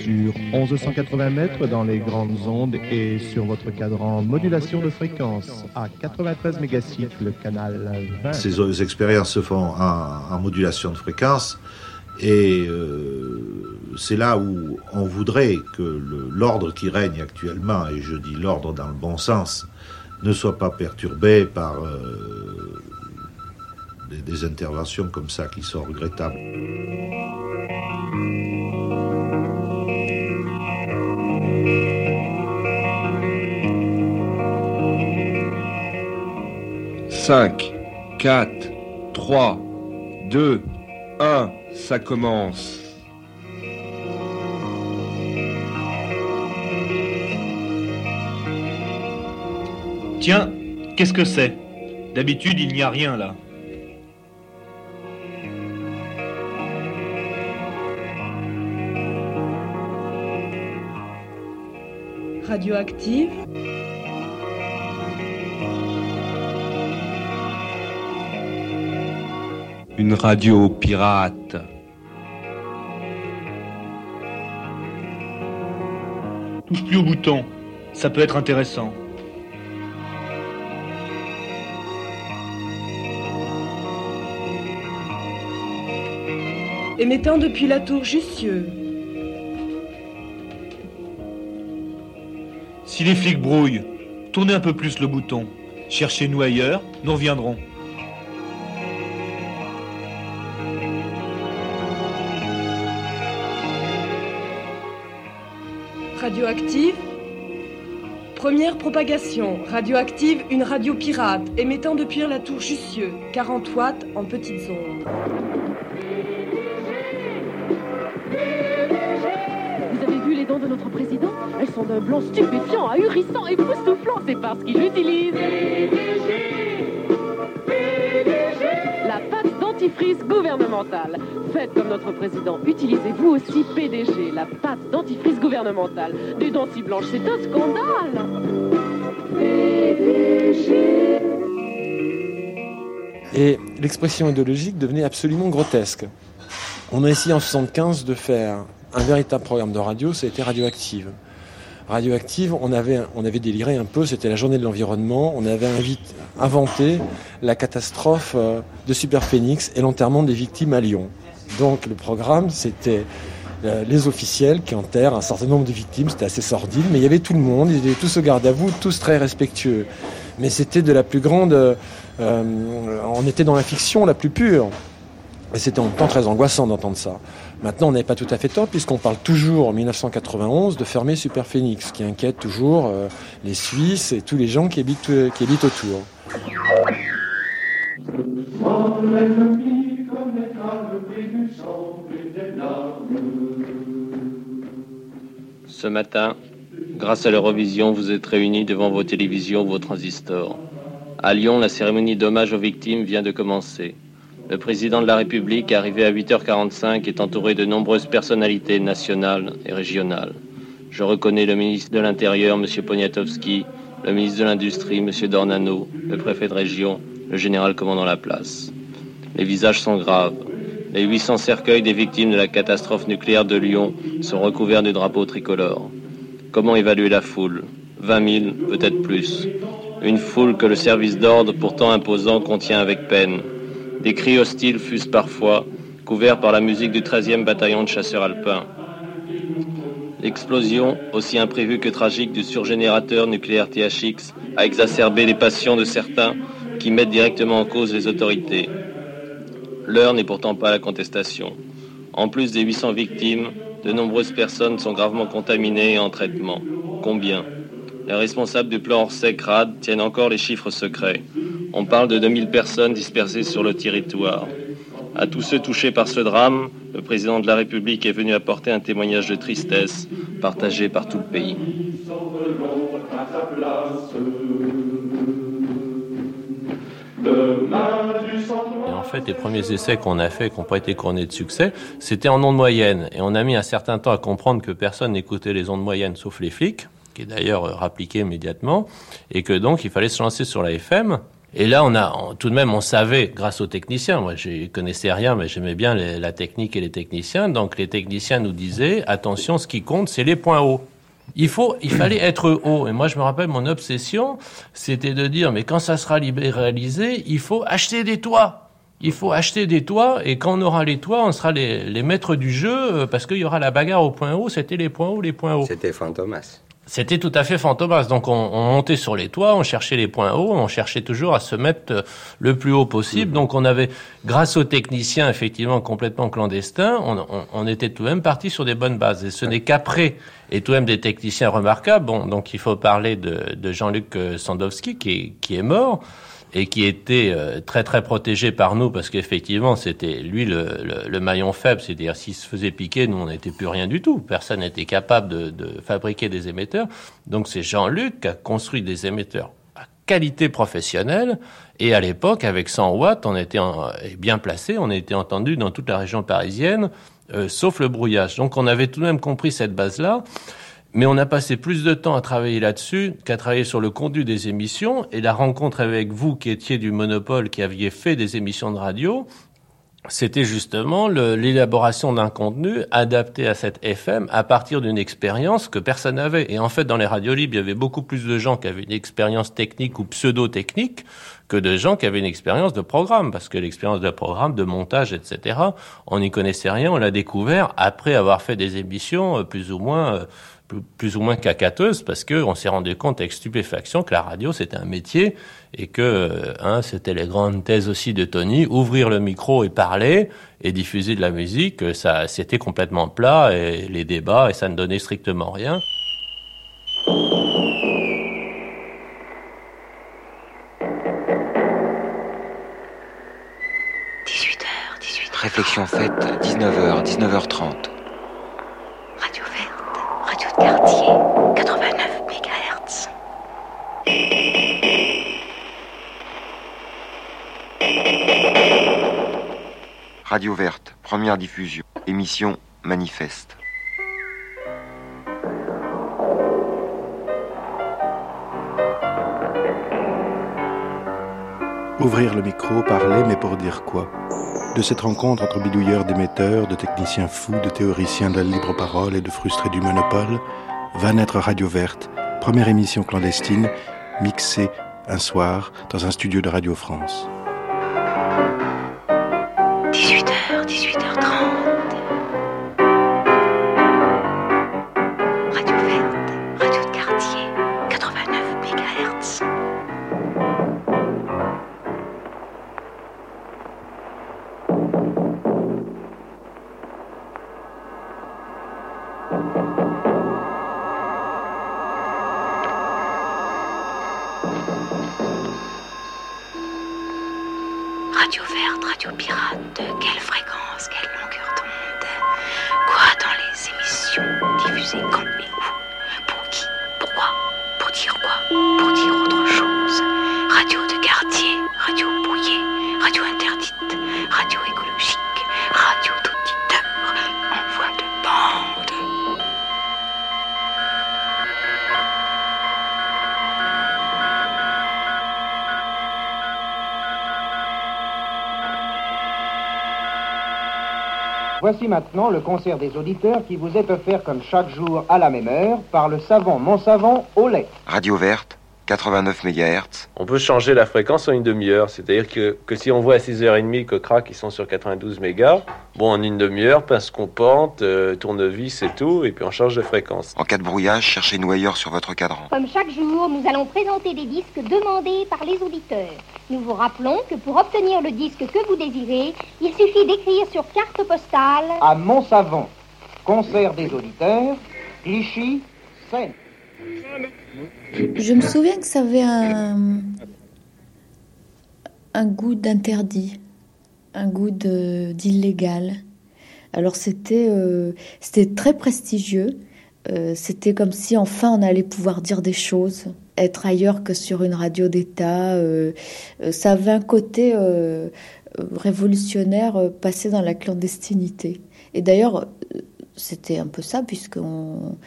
sur 1180 mètres dans les grandes ondes et sur votre cadran modulation de fréquence à 93 mégacycles, canal 20. Ces expériences se font en, modulation de fréquence et euh, c'est là où on voudrait que l'ordre qui règne actuellement, et je dis l'ordre dans le bon sens, ne soit pas perturbé par euh, des, des interventions comme ça qui sont regrettables. Cinq, quatre, trois, deux, un, ça commence. Tiens, qu'est-ce que c'est? D'habitude, il n'y a rien là. Radioactive. Une radio pirate. Touche plus au bouton. Ça peut être intéressant. Émettant depuis la tour Jussieu. Si les flics brouillent, tournez un peu plus le bouton. Cherchez-nous ailleurs, nous reviendrons. Radioactive. Première propagation. Radioactive, une radio pirate émettant depuis la tour Jussieu. 40 watts en petites ondes. Vous avez vu les dents de notre président? Sont d'un blanc stupéfiant, ahurissant, époustouflant. C'est parce qu'il utilise la pâte dentifrice gouvernementale. Faites comme notre président. Utilisez-vous aussi PDG, la pâte dentifrice gouvernementale. Des si blanches, c'est un scandale. Et l'expression idéologique devenait absolument grotesque. On a essayé en 75 de faire un véritable programme de radio, ça a été Radioactive. Radioactive, on avait, déliré un peu, c'était la journée de l'environnement, on avait inventé la catastrophe euh, de Super Phoenix et l'enterrement des victimes à Lyon. Donc le programme, c'était euh, les officiels qui enterrent un certain nombre de victimes, c'était assez sordide, mais il y avait tout le monde, ils étaient tous au garde à vous, tous très respectueux. Mais c'était de la plus grande... euh, on était dans la fiction la plus pure. Et c'était en même temps très angoissant d'entendre ça. Maintenant, on n'est pas tout à fait tort, puisqu'on parle toujours en 1991 de fermer Super Phoenix, qui inquiète toujours euh, les Suisses et tous les gens qui habitent, euh, qui habitent autour. Ce matin, grâce à l'Eurovision, vous êtes réunis devant vos télévisions, vos transistors. À Lyon, la cérémonie d'hommage aux victimes vient de commencer. Le président de la République, arrivé à 8h45, est entouré de nombreuses personnalités nationales et régionales. Je reconnais le ministre de l'Intérieur, M. Poniatowski, le ministre de l'Industrie, M. Dornano, le préfet de région, le général commandant la place. Les visages sont graves. Les 800 cercueils des victimes de la catastrophe nucléaire de Lyon sont recouverts du drapeau tricolore. Comment évaluer la foule? 20 000, peut-être plus. Une foule que le service d'ordre, pourtant imposant, contient avec peine. Des cris hostiles fusent parfois, couverts par la musique du 13e bataillon de chasseurs alpins. L'explosion, aussi imprévue que tragique du surgénérateur nucléaire THX, a exacerbé les passions de certains qui mettent directement en cause les autorités. L'heure n'est pourtant pas la contestation. En plus des 800 victimes, de nombreuses personnes sont gravement contaminées et en traitement. Combien? Les responsables du plan Orsec-Rad tiennent encore les chiffres secrets. On parle de 2000 personnes dispersées sur le territoire. À tous ceux touchés par ce drame, le président de la République est venu apporter un témoignage de tristesse partagé par tout le pays. Et en fait, les premiers essais qu'on a faits, qui n'ont pas été couronnés de succès, c'était en ondes moyennes. Et on a mis un certain temps à comprendre que personne n'écoutait les ondes moyennes sauf les flics, qui est d'ailleurs euh, rappliqué immédiatement, et que donc il fallait se lancer sur la FM. Et là, on a tout de même, on savait, grâce aux techniciens, moi je connaissais rien, mais j'aimais bien la technique et les techniciens. Donc les techniciens nous disaient, attention, ce qui compte, c'est les points hauts. Il faut, il fallait être haut. Et moi, je me rappelle, mon obsession, c'était de dire, mais quand ça sera libéralisé, il faut acheter des toits. Il faut acheter des toits, et quand on aura les toits, on sera les, les maîtres du jeu, euh, parce qu'il y aura la bagarre au point haut. C'était les points hauts, les points hauts. C'était Fantomas. C'était tout à fait fantomas. Donc on, on, montait sur les toits, on cherchait les points hauts, on cherchait toujours à se mettre euh, le plus haut possible. Mhm. Donc on avait, grâce aux techniciens effectivement complètement clandestins, on, on, on était tout de même parti sur des bonnes bases. Et ce n'est qu'après, et tout de même des techniciens remarquables, bon, donc il faut parler de, de Jean-Luc euh, Sandowski qui est, qui est mort et qui était euh, très très protégé par nous parce qu'effectivement c'était lui le, le, le, maillon faible, c'est-à-dire s'il se faisait piquer, nous on n'était plus rien du tout, personne n'était capable de, de, fabriquer des émetteurs. Donc c'est Jean-Luc qui a construit des émetteurs à qualité professionnelle et à l'époque avec 100 watts, on était en, bien placé, on était entendu dans toute la région parisienne, euh, sauf le brouillage. Donc on avait tout de même compris cette base-là. Mais on a passé plus de temps à travailler là-dessus qu'à travailler sur le contenu des émissions. Et la rencontre avec vous, qui étiez du monopole, qui aviez fait des émissions de radio, c'était justement l'élaboration d'un contenu adapté à cette FM à partir d'une expérience que personne n'avait. Et en fait, dans les radios libres, il y avait beaucoup plus de gens qui avaient une expérience technique ou pseudo-technique que de gens qui avaient une expérience de programme, parce que l'expérience de programme, de montage, etc., on n'y connaissait rien, on l'a découvert après avoir fait des émissions euh, plus ou moins euh, plus ou moins cacateuse parce que on s'est rendu compte avec stupéfaction que la radio c'était un métier et que euh, hein, c'était les grandes thèses aussi de Tony ouvrir le micro et parler et diffuser de la musique ça c'était complètement plat et les débats et ça ne donnait strictement rien. Réflexion faite, 19h, 19h30. Quartier, 89 MHz. Radio Verte, première diffusion, émission Manifeste. Ouvrir le micro, parler, mais pour dire quoi? De cette rencontre entre bidouilleurs d'émetteurs, de techniciens fous, de théoriciens de la libre parole et de frustrés du monopole, va naître Radio Verte, première émission clandestine, mixée un soir dans un studio de Radio France. Maintenant le concert des auditeurs qui vous est offert comme chaque jour à la même heure par le savant Mon Savant au lait. Radio Verte, 89 MHz. On peut changer la fréquence en une demi-heure. C'est-à-dire que, que, si on voit à 6h30 que crack, ils sont sur 92 mégas, bon, en une demi-heure, pince compante, euh, tournevis et tout, et puis on change de fréquence. En cas de brouillage, cherchez noyeur sur votre cadran. Comme chaque jour, nous allons présenter des disques demandés par les auditeurs. Nous vous rappelons que pour obtenir le disque que vous désirez, il suffit d'écrire sur carte postale à Montsavon, concert des auditeurs, Clichy, Seine. Je me souviens que ça avait un, un goût d'interdit, un goût d'illégal. Alors c'était euh, c'était très prestigieux. Euh, c'était comme si enfin on allait pouvoir dire des choses, être ailleurs que sur une radio d'État. Euh, ça avait un côté révolutionnaire passé dans la clandestinité. Et d'ailleurs, c'était un peu ça, puisqu'on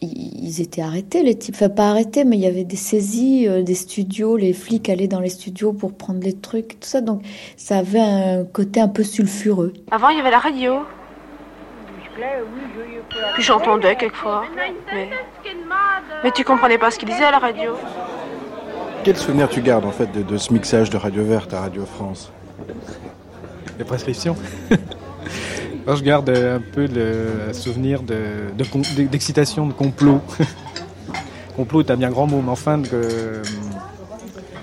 ils étaient arrêtés, les types. Enfin, pas arrêtés, mais il y avait des saisies des studios. Les flics allaient dans les studios pour prendre les trucs, tout ça. Donc, ça avait un côté un peu sulfureux. Avant, il y avait la radio. Puis j'entendais quelquefois. Mais... mais tu comprenais pas ce qu'ils disaient à la radio. Quel souvenir tu gardes, en fait, de, de ce mixage de Radio Verte à Radio France? Les prescriptions? Moi, je garde un peu le souvenir d'excitation, de, de, de, complot. complot est un bien grand mot, mais enfin de,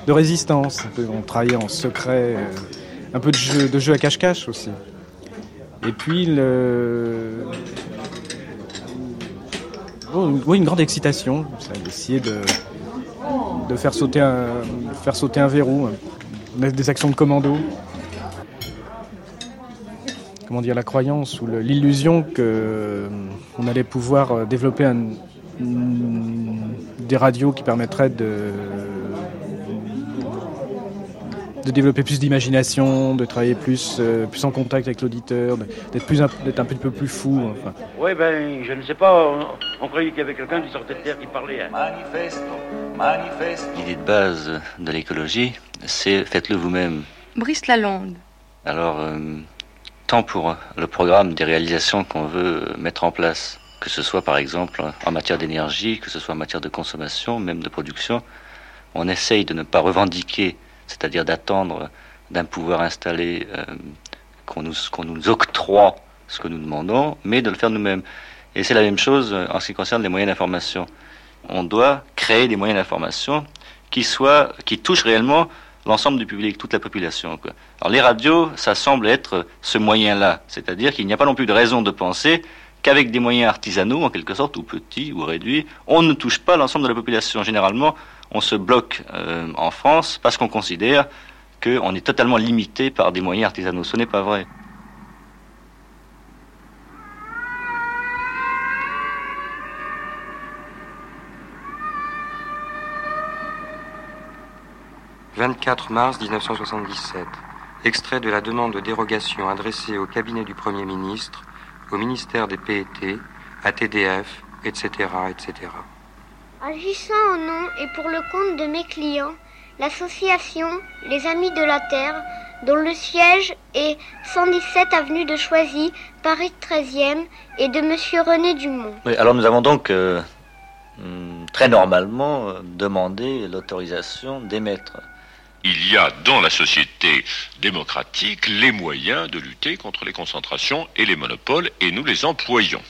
de résistance. On travaillait en secret, un peu de jeu, de jeu à cache-cache aussi. Et puis, le... Oui, une grande excitation. Essayer de, faire, sauter un, faire sauter un verrou, des actions de commando comment dire, la croyance ou l'illusion que on allait pouvoir développer un, des radios qui permettraient de, de développer plus d'imagination, de travailler plus, euh, plus en contact avec l'auditeur, d'être plus d'être un petit peu plus fou. Enfin. Oui, ben, je ne sais pas. On, on croyait qu'il y avait quelqu'un qui sortait de terre qui parlait. Hein. Manifesto, manifesto. L'idée de base de l'écologie, c'est faites-le vous-même. Brice Lalonde. Alors, euh, tant pour le programme des réalisations qu'on veut mettre en place, que ce soit par exemple en matière d'énergie, que ce soit en matière de consommation, même de production, on essaye de ne pas revendiquer, c'est-à-dire d'attendre d'un pouvoir installé euh, qu'on nous, nous octroie ce que nous demandons, mais de le faire nous-mêmes. Et c'est la même chose en ce qui concerne les moyens d'information. On doit créer des moyens d'information qui soient, qui touchent réellement l'ensemble du public, toute la population. Alors les radios, ça semble être ce moyen-là, c'est-à-dire qu'il n'y a pas non plus de raison de penser qu'avec des moyens artisanaux, en quelque sorte, ou petits, ou réduits, on ne touche pas l'ensemble de la population. Généralement, on se bloque euh, en France parce qu'on considère qu'on est totalement limité par des moyens artisanaux. Ce n'est pas vrai. « 24 mars 1977. Extrait de la demande de dérogation adressée au cabinet du Premier ministre, au ministère des PET, à TDF, etc., etc. Agissant au nom et pour le compte de mes clients, l'association Les Amis de la Terre, dont le siège est 117 avenue de Choisy, Paris 13e, et de Monsieur René Dumont. Oui, alors nous avons donc euh, très normalement euh, demandé l'autorisation d'émettre. Il y a dans la société démocratique les moyens de lutter contre les concentrations et les monopoles, et nous les employons.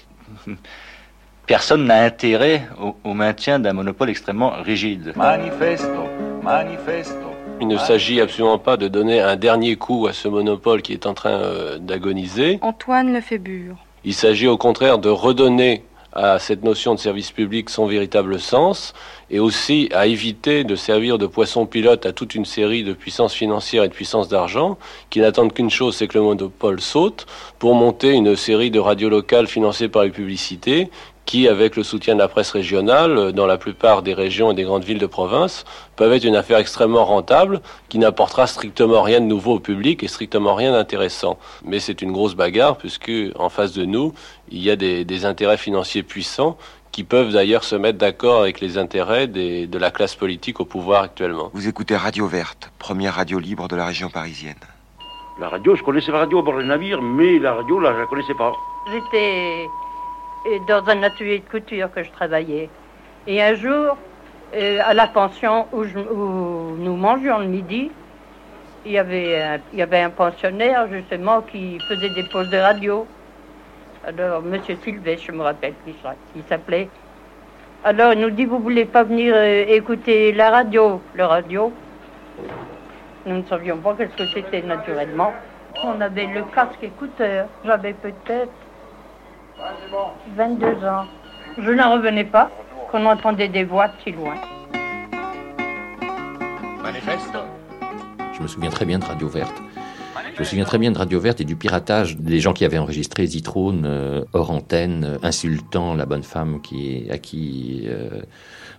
Personne n'a intérêt au, au maintien d'un monopole extrêmement rigide. Manifesto, manifesto. Il ne s'agit absolument pas de donner un dernier coup à ce monopole qui est en train euh, d'agoniser. Antoine Lefébure. Il s'agit au contraire de redonner à cette notion de service public son véritable sens et aussi à éviter de servir de poisson pilote à toute une série de puissances financières et de puissances d'argent qui n'attendent qu'une chose, c'est que le monopole saute pour monter une série de radios locales financées par les publicités qui, avec le soutien de la presse régionale, dans la plupart des régions et des grandes villes de province, peuvent être une affaire extrêmement rentable, qui n'apportera strictement rien de nouveau au public et strictement rien d'intéressant. Mais c'est une grosse bagarre, puisque en face de nous, il y a des, des intérêts financiers puissants qui peuvent d'ailleurs se mettre d'accord avec les intérêts des, de la classe politique au pouvoir actuellement. Vous écoutez Radio Verte, première radio libre de la région parisienne. La radio, je connaissais la radio à bord des navires, mais la radio, là, je la connaissais pas. J'étais dans un atelier de couture que je travaillais. Et un jour, Et à la pension où, nous mangions le midi, il y, avait un, pensionnaire justement qui faisait des pauses de radio. Alors, Monsieur Sylvestre, je me rappelle qui s'appelait. Alors, il nous dit, vous voulez pas venir euh, écouter la radio Le radio? Nous ne savions pas qu'est-ce que c'était naturellement. On avait le casque écouteur. J'avais peut-être 22 ans. Je n'en revenais pas qu'on entendait des voix de si loin. Manifeste Je me souviens très bien de Radio Verte. Je me souviens très bien de Radio Verte et du piratage des gens qui avaient enregistré Zitrone euh, hors antenne, euh, insultant la bonne femme qui, à qui euh,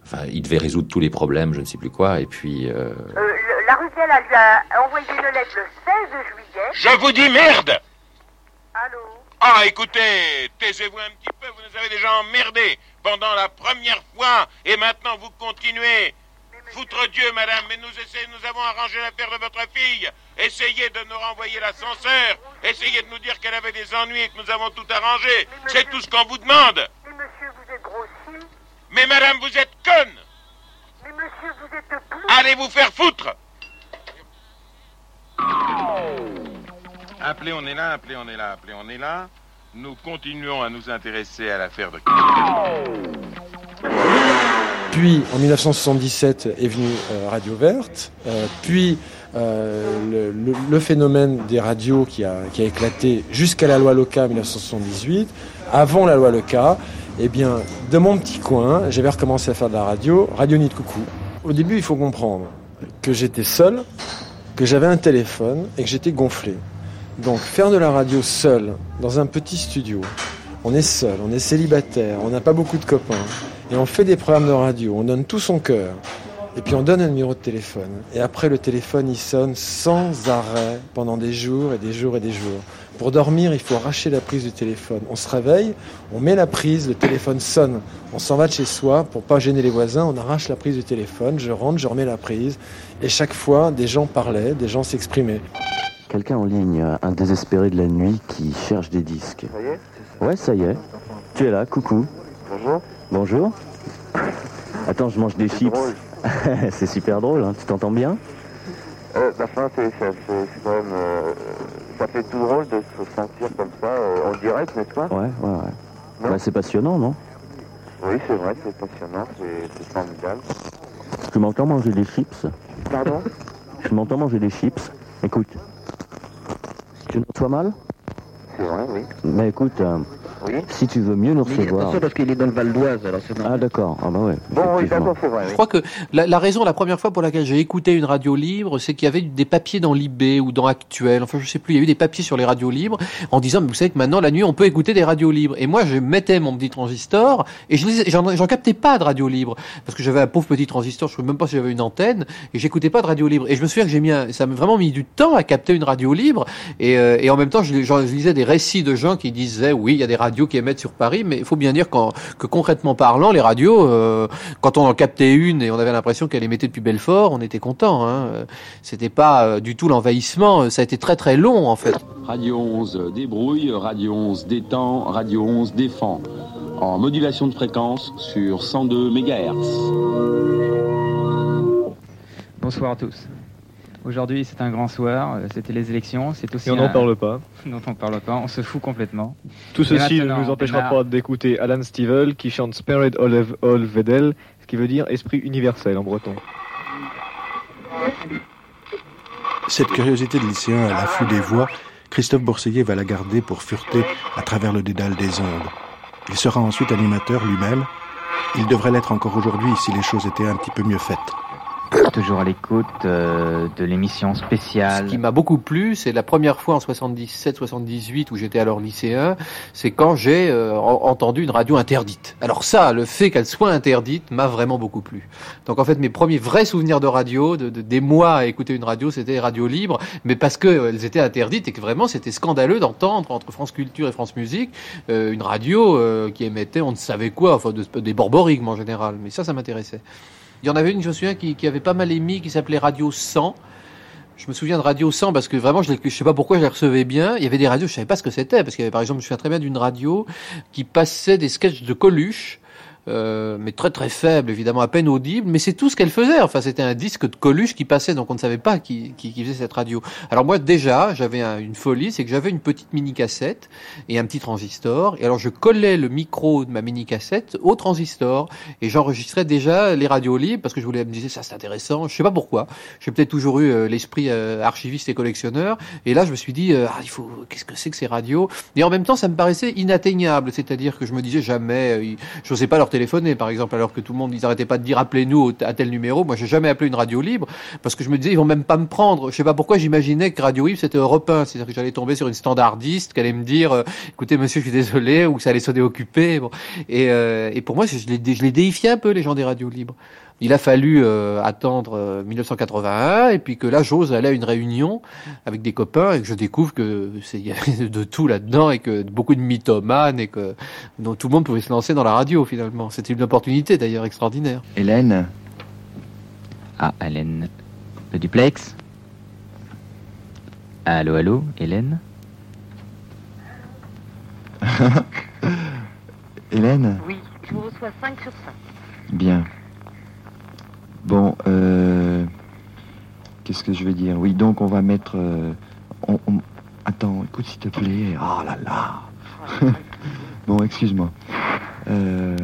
enfin, il devait résoudre tous les problèmes, je ne sais plus quoi, et puis... euh, Euh, le- la Ruquielle a lui a envoyé une lettre le 16 juillet. Je vous dis merde Allô Ah, écoutez, taisez-vous un petit peu, vous nous avez déjà emmerdés pendant la première fois, et maintenant vous continuez. Foutre Dieu, madame, mais nous essayons, nous avons arrangé l'affaire de votre fille. Essayez de nous renvoyer l'ascenseur. Essayez de nous dire qu'elle avait des ennuis et que nous avons tout arrangé. C'est tout ce qu'on vous demande. Mais monsieur, vous êtes grossi. Mais madame, vous êtes conne. Mais monsieur, vous êtes pou. Allez vous faire foutre. Appelez, on est là, appelez, on est là, appelez, on est là. Nous continuons à nous intéresser à l'affaire de... Puis en 1977 est venue euh, Radio Verte, euh, puis euh, le, phénomène des radios qui a, qui a éclaté jusqu'à la loi Loca en 1978. Avant la loi Loca, eh bien, de mon petit coin, j'avais recommencé à faire de la radio, Radio Nid Coucou. Au début, il faut comprendre que j'étais seul, que j'avais un téléphone et que j'étais gonflé. Donc faire de la radio seul, dans un petit studio, on est seul, on est célibataire, on n'a pas beaucoup de copains, et on fait des programmes de radio, on donne tout son cœur, et puis on donne un numéro de téléphone, et après le téléphone il sonne sans arrêt pendant des jours et des jours et des jours. Pour dormir, il faut arracher la prise du téléphone. On se réveille, on met la prise, le téléphone sonne, on s'en va de chez soi pour pas gêner les voisins, on arrache la prise du téléphone, je rentre, je remets la prise, et chaque fois des gens parlaient, des gens s'exprimaient. Quelqu'un en ligne, un désespéré de la nuit qui cherche des disques. Ça y est Ouais, ça y est. Tu es là, coucou. Bonjour. Bonjour. Attends, je mange des chips. C'est super drôle, hein. tu t'entends bien? Euh, bah, enfin, c'est, quand même. euh, ça fait tout drôle de se sentir comme ça euh, en direct, n'est-ce pas? Ouais, ouais, ouais. Ouais, c'est passionnant, non? Oui, c'est vrai, c'est passionnant, c'est, c'est formidable. Tu m'entends manger des chips? Pardon? Je m'entends manger des chips? Écoute. Tu nous reçois mal? C'est vrai, oui. Mais écoute, euh, si tu veux mieux nous recevoir... attention, parce qu'il est dans le Val d'Oise, alors c'est Ah d'accord, ah bah ouais. Bon, oui, d'accord, vrai. Je oui. crois que la, la raison, la première fois pour laquelle j'ai écouté une radio libre, c'est qu'il y avait des papiers dans Libé ou dans Actuel, enfin je sais plus, il y a eu des papiers sur les radios libres en disant, mais vous savez que maintenant la nuit on peut écouter des radios libres. Et moi je mettais mon petit transistor et j'en captais pas de radio libre parce que j'avais un pauvre petit transistor, je ne sais même pas si j'avais une antenne et j'écoutais pas de radio libre. Et je me souviens que j'ai mis, un- ça m'a vraiment mis du temps à capter une radio libre et, euh, et en même temps je, je lisais des récits de gens qui disaient, oui, il y a des radios qui émettent sur Paris, mais il faut bien dire que concrètement parlant, les radios, euh, quand on en captait une et on avait l'impression qu'elle émettait depuis Belfort, on était content. Hein. C'était pas euh, du tout l'envahissement, ça a été très très long en fait. Radio 11 débrouille, Radio 11 détend, Radio 11 défend. En modulation de fréquence sur 102 MHz. Bonsoir à tous. Aujourd'hui, c'est un grand soir. euh, C'était les élections. C'est aussi Et on n'en un- parle pas. dont on parle pas. On se fout complètement. Tout Et ceci ne nous empêchera pas d'écouter Alan Stivell qui chante Spirit of All Vedel, ce qui veut dire esprit universel en breton. Cette curiosité de lycéen à l'affût des voix, Christophe Bourseillet va la garder pour fureter à travers le dédale des ondes. Il sera ensuite animateur lui-même. Il devrait l'être encore aujourd'hui si les choses étaient un petit peu mieux faites. Toujours à l'écoute euh, de l'émission spéciale. Ce qui m'a beaucoup plu, c'est la première fois en 77-78 où j'étais alors lycéen, c'est quand j'ai euh, en- entendu une radio interdite. Alors ça, le fait qu'elle soit interdite m'a vraiment beaucoup plu. Donc en fait, mes premiers vrais souvenirs de radio, de, de- des mois à écouter une radio, c'était radio libre, mais parce qu'elles étaient interdites et que vraiment c'était scandaleux d'entendre entre France Culture et France Musique euh, une radio euh, qui émettait on ne savait quoi, enfin de- des borborigmes en général. Mais ça, ça m'intéressait. Il y en avait une, je me souviens, qui, avait pas mal émis, qui s'appelait Radio 100. Je me souviens de Radio 100 parce que vraiment, je, ne sais pas pourquoi je les recevais bien. Il y avait des radios, je savais pas ce que c'était. Parce qu'il y avait, par exemple, je me souviens très bien d'une radio qui passait des sketchs de Coluche. Euh, mais très très faible, évidemment, à peine audible, mais c'est tout ce qu'elle faisait. Enfin, c'était un disque de Coluche qui passait, donc on ne savait pas qui, qui, qui faisait cette radio. Alors moi, déjà, j'avais une folie, c'est que j'avais une petite mini-cassette et un petit transistor, et alors je collais le micro de ma mini-cassette au transistor, et j'enregistrais déjà les radios libres, parce que je voulais me dire, ça c'est intéressant, je sais pas pourquoi. J'ai peut-être toujours eu euh, l'esprit euh, archiviste et collectionneur, et là je me suis dit, ah, il faut, qu'est-ce que c'est que ces radios? Et en même temps, ça me paraissait inatteignable, c'est-à-dire que je me disais jamais, je n'osais pas leur téléphoner, par exemple, alors que tout le monde, ils arrêtaient pas de dire appelez-nous à tel numéro. Moi, j'ai jamais appelé une radio libre parce que je me disais ils vont même pas me prendre. Je sais pas pourquoi j'imaginais que Radio Libre c'était Europe 1, c'est-à-dire que j'allais tomber sur une standardiste qui allait me dire euh, écoutez monsieur, je suis désolé ou que ça allait sonner occupé. Bon. Et, euh, et pour moi, je les, je les déifiais un peu les gens des radios libres. Il a fallu euh, attendre 1981 et puis que là j'ose aller à une réunion avec des copains et que je découvre que c'est y a de tout là-dedans et que beaucoup de mythomanes et que dont tout le monde pouvait se lancer dans la radio finalement. C'était une opportunité d'ailleurs extraordinaire. Hélène. Ah, Hélène. Le duplex. Allô, allô, Hélène. Hélène Oui, je vous reçois 5 sur 5. Bien. Bon, euh, qu'est-ce que je vais dire? Oui, donc on va mettre... Euh, attends, écoute s'il te plaît. Oh là là Bon, excuse-moi. Euh,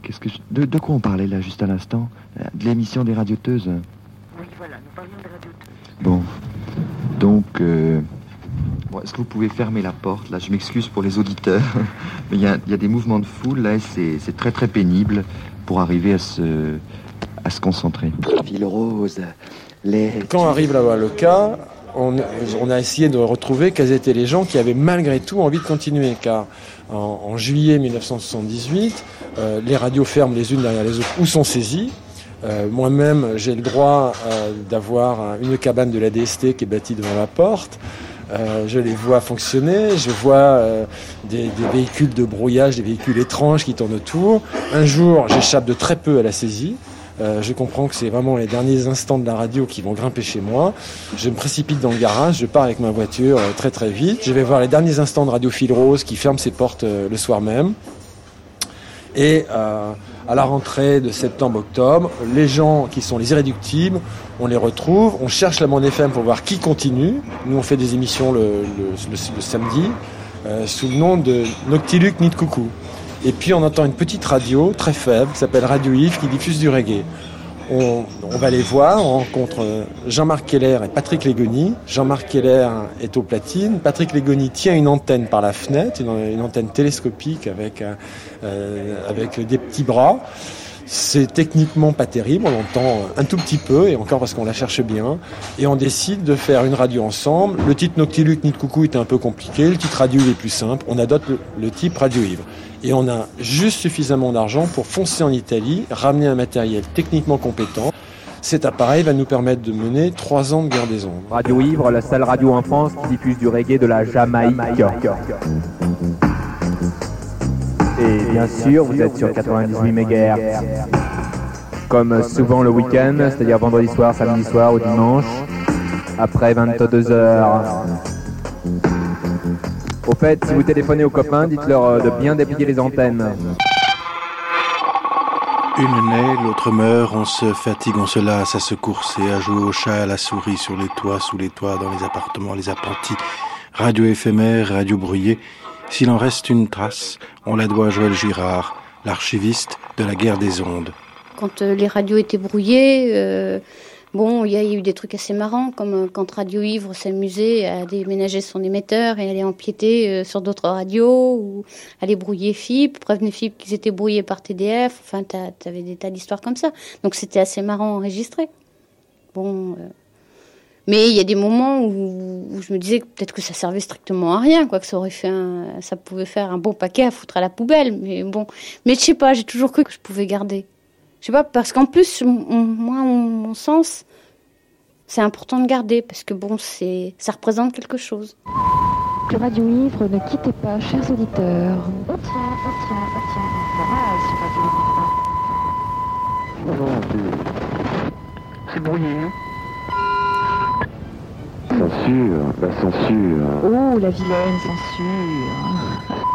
qu'est-ce que de, quoi on parlait là juste à l'instant? De l'émission des radioteuses? Oui, voilà, nous parlions des radioteuses. Bon, donc... Est-ce que vous pouvez fermer la porte? Là, je m'excuse pour les auditeurs, mais il y, y a, des mouvements de foule là et c'est très très pénible pour arriver à se, à se concentrer. Fil rose, les... Quand arrive là le cas, on, on, a essayé de retrouver quels étaient les gens qui avaient malgré tout envie de continuer, car en, juillet 1978, euh, les radios ferment les unes derrière les autres ou sont saisies. Euh, Moi-même, j'ai le droit euh, d'avoir une cabane de la DST qui est bâtie devant la porte. Euh, je les vois fonctionner, je vois euh, des, des, véhicules de brouillage, des véhicules étranges qui tournent autour. Un jour, j'échappe de très peu à la saisie. Euh, je comprends que c'est vraiment les derniers instants de la radio qui vont grimper chez moi. Je me précipite dans le garage, je pars avec ma voiture euh, très très vite. Je vais voir les derniers instants de Radio Fil Rose qui ferme ses portes euh, le soir même. Et à la rentrée de septembre-octobre, les gens qui sont les irréductibles, on les retrouve, on cherche la bande FM pour voir qui continue. Nous, on fait des émissions le, samedi sous le nom de Noctiluc Nid Coucou. Et puis on entend une petite radio très faible qui s'appelle Radio Yves qui diffuse du reggae. On, va les voir, on rencontre euh, Jean-Marc Keller et Patrick Legoni. Jean-Marc Keller est au platine. Patrick Legoni tient une antenne par la fenêtre, une, antenne télescopique avec, euh, avec des petits bras. C'est techniquement pas terrible, on l'entend un tout petit peu, et encore parce qu'on la cherche bien. Et on décide de faire une radio ensemble. Le titre Noctiluc Nid Coucou était un peu compliqué, le titre radio est plus simple. On adopte le, type Radio Ivre. Et on a juste suffisamment d'argent pour foncer en Italie, ramener un matériel techniquement compétent. Cet appareil va nous permettre de mener trois ans de guerre des ondes. Radio Ivre, la seule radio en France qui diffuse du reggae de la Jamaïque. Et bien sûr, vous êtes sur 98 MHz. Comme souvent le week-end, c'est-à-dire vendredi soir, samedi soir ou dimanche, après 22 heures. Au fait, si vous téléphonez aux copains, dites-leur euh, de bien déplier les antennes. Une naît, l'autre meurt, on se fatigue, on se lasse à se courser, à jouer au chat, à la souris sur les toits, sous les toits, dans les appartements, les apprentis. Radio éphémère, radio brouillée, s'il en reste une trace, on la doit à Joël Girard, l'archiviste de la guerre des ondes. Quand euh, les radios étaient brouillées, euh, bon, il y a eu des trucs assez marrants, comme euh, quand Radio Ivre s'amusait à déménager son émetteur et aller empiéter sur d'autres radios, ou aller brouiller FIP, prévenir FIP qu'ils étaient brouillés par TDF. Enfin, tu avais des tas d'histoires comme ça. Donc c'était assez marrant enregistré. Bon. Mais il y a des moments où, je me disais que peut-être que ça servait strictement à rien, quoi, que ça aurait fait ça pouvait faire un bon paquet à foutre à la poubelle. Mais bon, mais je sais pas, j'ai toujours cru que je pouvais garder. Je sais pas, parce qu'en plus, moi, mon sens, c'est important de garder, parce que bon, c'est, ça représente quelque chose. Radio Ivre, ne quittez pas, chers auditeurs. Oh tiens, oh tiens, oh tiens, C'est brouillé, hein Censure, la censure. Oh, la vilaine censure.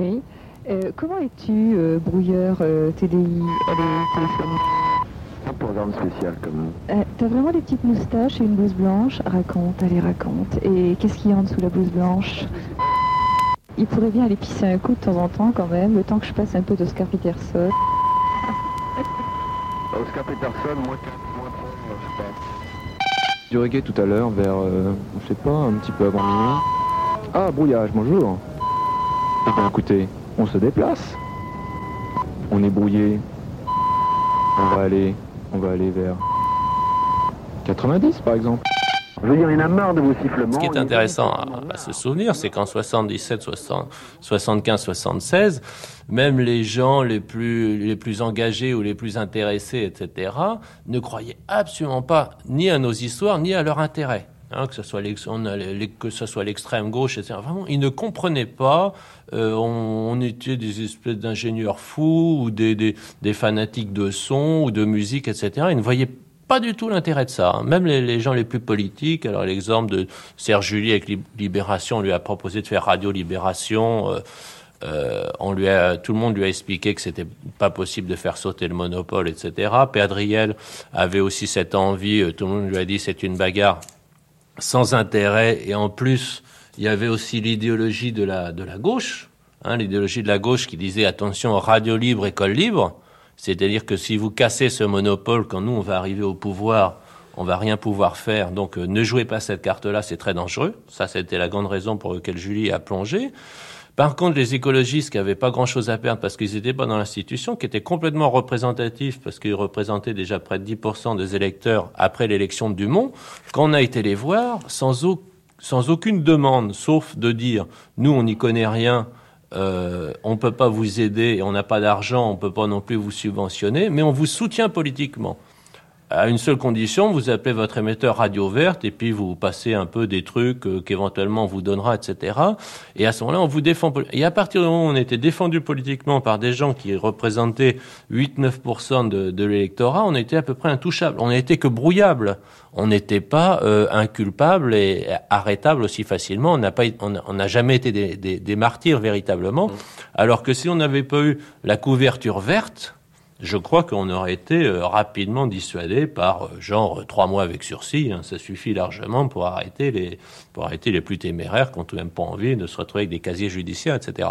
Oui. Euh, comment es-tu, euh, brouilleur euh, TDI Allez, téléphonique Un programme spécial comme Euh, T'as vraiment des petites moustaches et une blouse blanche? Raconte, allez, raconte. Et qu'est-ce qu'il y a en dessous la blouse blanche? Il pourrait bien aller pisser un coup de temps en temps quand même, le temps que je passe un peu d'Oscar Peterson. Oscar Peterson, moi, moi, je sais pas. Du reggae tout à l'heure, vers, euh, je sais pas, un petit peu avant minuit. Ah, brouillage, bonjour. Eh bien, écoutez, on se déplace. On est brouillé. On va aller, on va aller vers 90 par exemple. Je veux dire, il y en a marre de vos sifflements. Ce qui est intéressant à, à se souvenir, c'est qu'en 77, 60, 75, 76, même les gens les plus, les plus engagés ou les plus intéressés, etc., ne croyaient absolument pas ni à nos histoires, ni à leur intérêt. Hein, que ce soit a que ce soit l'extrême gauche, etc. Vraiment, ils ne comprenaient pas. euh, on, était des espèces d'ingénieurs fous ou des, des, fanatiques de son ou de musique, etc. Ils ne voyaient pas du tout l'intérêt de ça. hein. Même les, les gens les plus politiques. Alors l'exemple de Serge Julie avec Lib- Libération, on lui a proposé de faire Radio Libération. euh, euh, on lui a, tout le monde lui a expliqué que c'était pas possible de faire sauter le monopole, etc. Pédriel avait aussi cette envie. Tout le monde lui a dit c'est une bagarre sans intérêt et en plus il y avait aussi l'idéologie de la de la gauche, hein, l'idéologie de la gauche qui disait attention radio libre école libre, c'est-à-dire que si vous cassez ce monopole quand nous on va arriver au pouvoir, on va rien pouvoir faire. Donc euh, ne jouez pas cette carte-là, c'est très dangereux. Ça c'était la grande raison pour laquelle Julie a plongé. Par contre, les écologistes qui avaient pas grand-chose à perdre parce qu'ils n'étaient pas dans l'institution, qui étaient complètement représentatifs parce qu'ils représentaient déjà près de 10% des électeurs après l'élection de Dumont, quand on a été les voir, sans, au- sans aucune demande, sauf de dire, nous, on n'y connaît rien, euh, on peut pas vous aider, on n'a pas d'argent, on peut pas non plus vous subventionner, mais on vous soutient politiquement à une seule condition, vous appelez votre émetteur radio verte et puis vous passez un peu des trucs euh, qu'éventuellement on vous donnera, etc. Et à ce moment-là, on vous défend. Et à partir du moment où on était défendu politiquement par des gens qui représentaient 8-9% de, de l'électorat, on était à peu près intouchable. On n'était que brouillable. On n'était pas euh, inculpable et arrêtable aussi facilement. On n'a pas, on n'a- on n'a jamais été des, des- des martyrs véritablement. Alors que si on n'avait pas eu la couverture verte, je crois qu'on aurait été euh, rapidement dissuadé par euh, genre euh, trois mois avec sursis. hein, ça suffit largement pour arrêter les pour arrêter les plus téméraires qui ont tout même pas envie de se retrouver avec des casiers judiciaires, etc.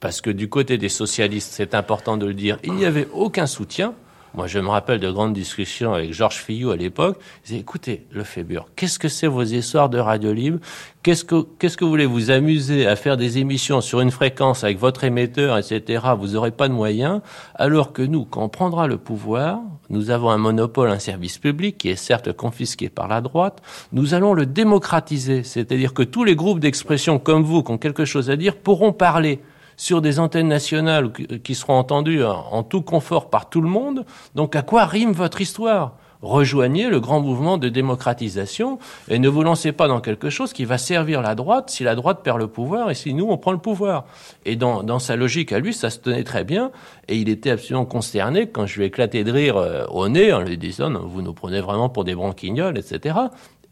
Parce que du côté des socialistes, c'est important de le dire, il n'y avait aucun soutien. Moi, je me rappelle de grandes discussions avec Georges Fillou à l'époque. Il disait, écoutez, le Fébur, qu'est-ce que c'est vos histoires de radio libre? Qu'est-ce que, qu'est-ce que vous voulez vous amuser à faire des émissions sur une fréquence avec votre émetteur, etc. Vous n'aurez pas de moyens. Alors que nous, quand on prendra le pouvoir, nous avons un monopole, un service public qui est certes confisqué par la droite. Nous allons le démocratiser. C'est-à-dire que tous les groupes d'expression comme vous qui ont quelque chose à dire pourront parler sur des antennes nationales qui- qui seront entendues en en tout confort par tout le monde. Donc à quoi rime votre histoire? Rejoignez le grand mouvement de démocratisation et ne vous lancez pas dans quelque chose qui va servir la droite si la droite perd le pouvoir et si nous on prend le pouvoir. Et dans, dans sa logique à lui, ça se tenait très bien et il était absolument consterné quand je lui ai éclaté de rire euh, au nez en lui disant Non, vous nous prenez vraiment pour des branquignoles, etc.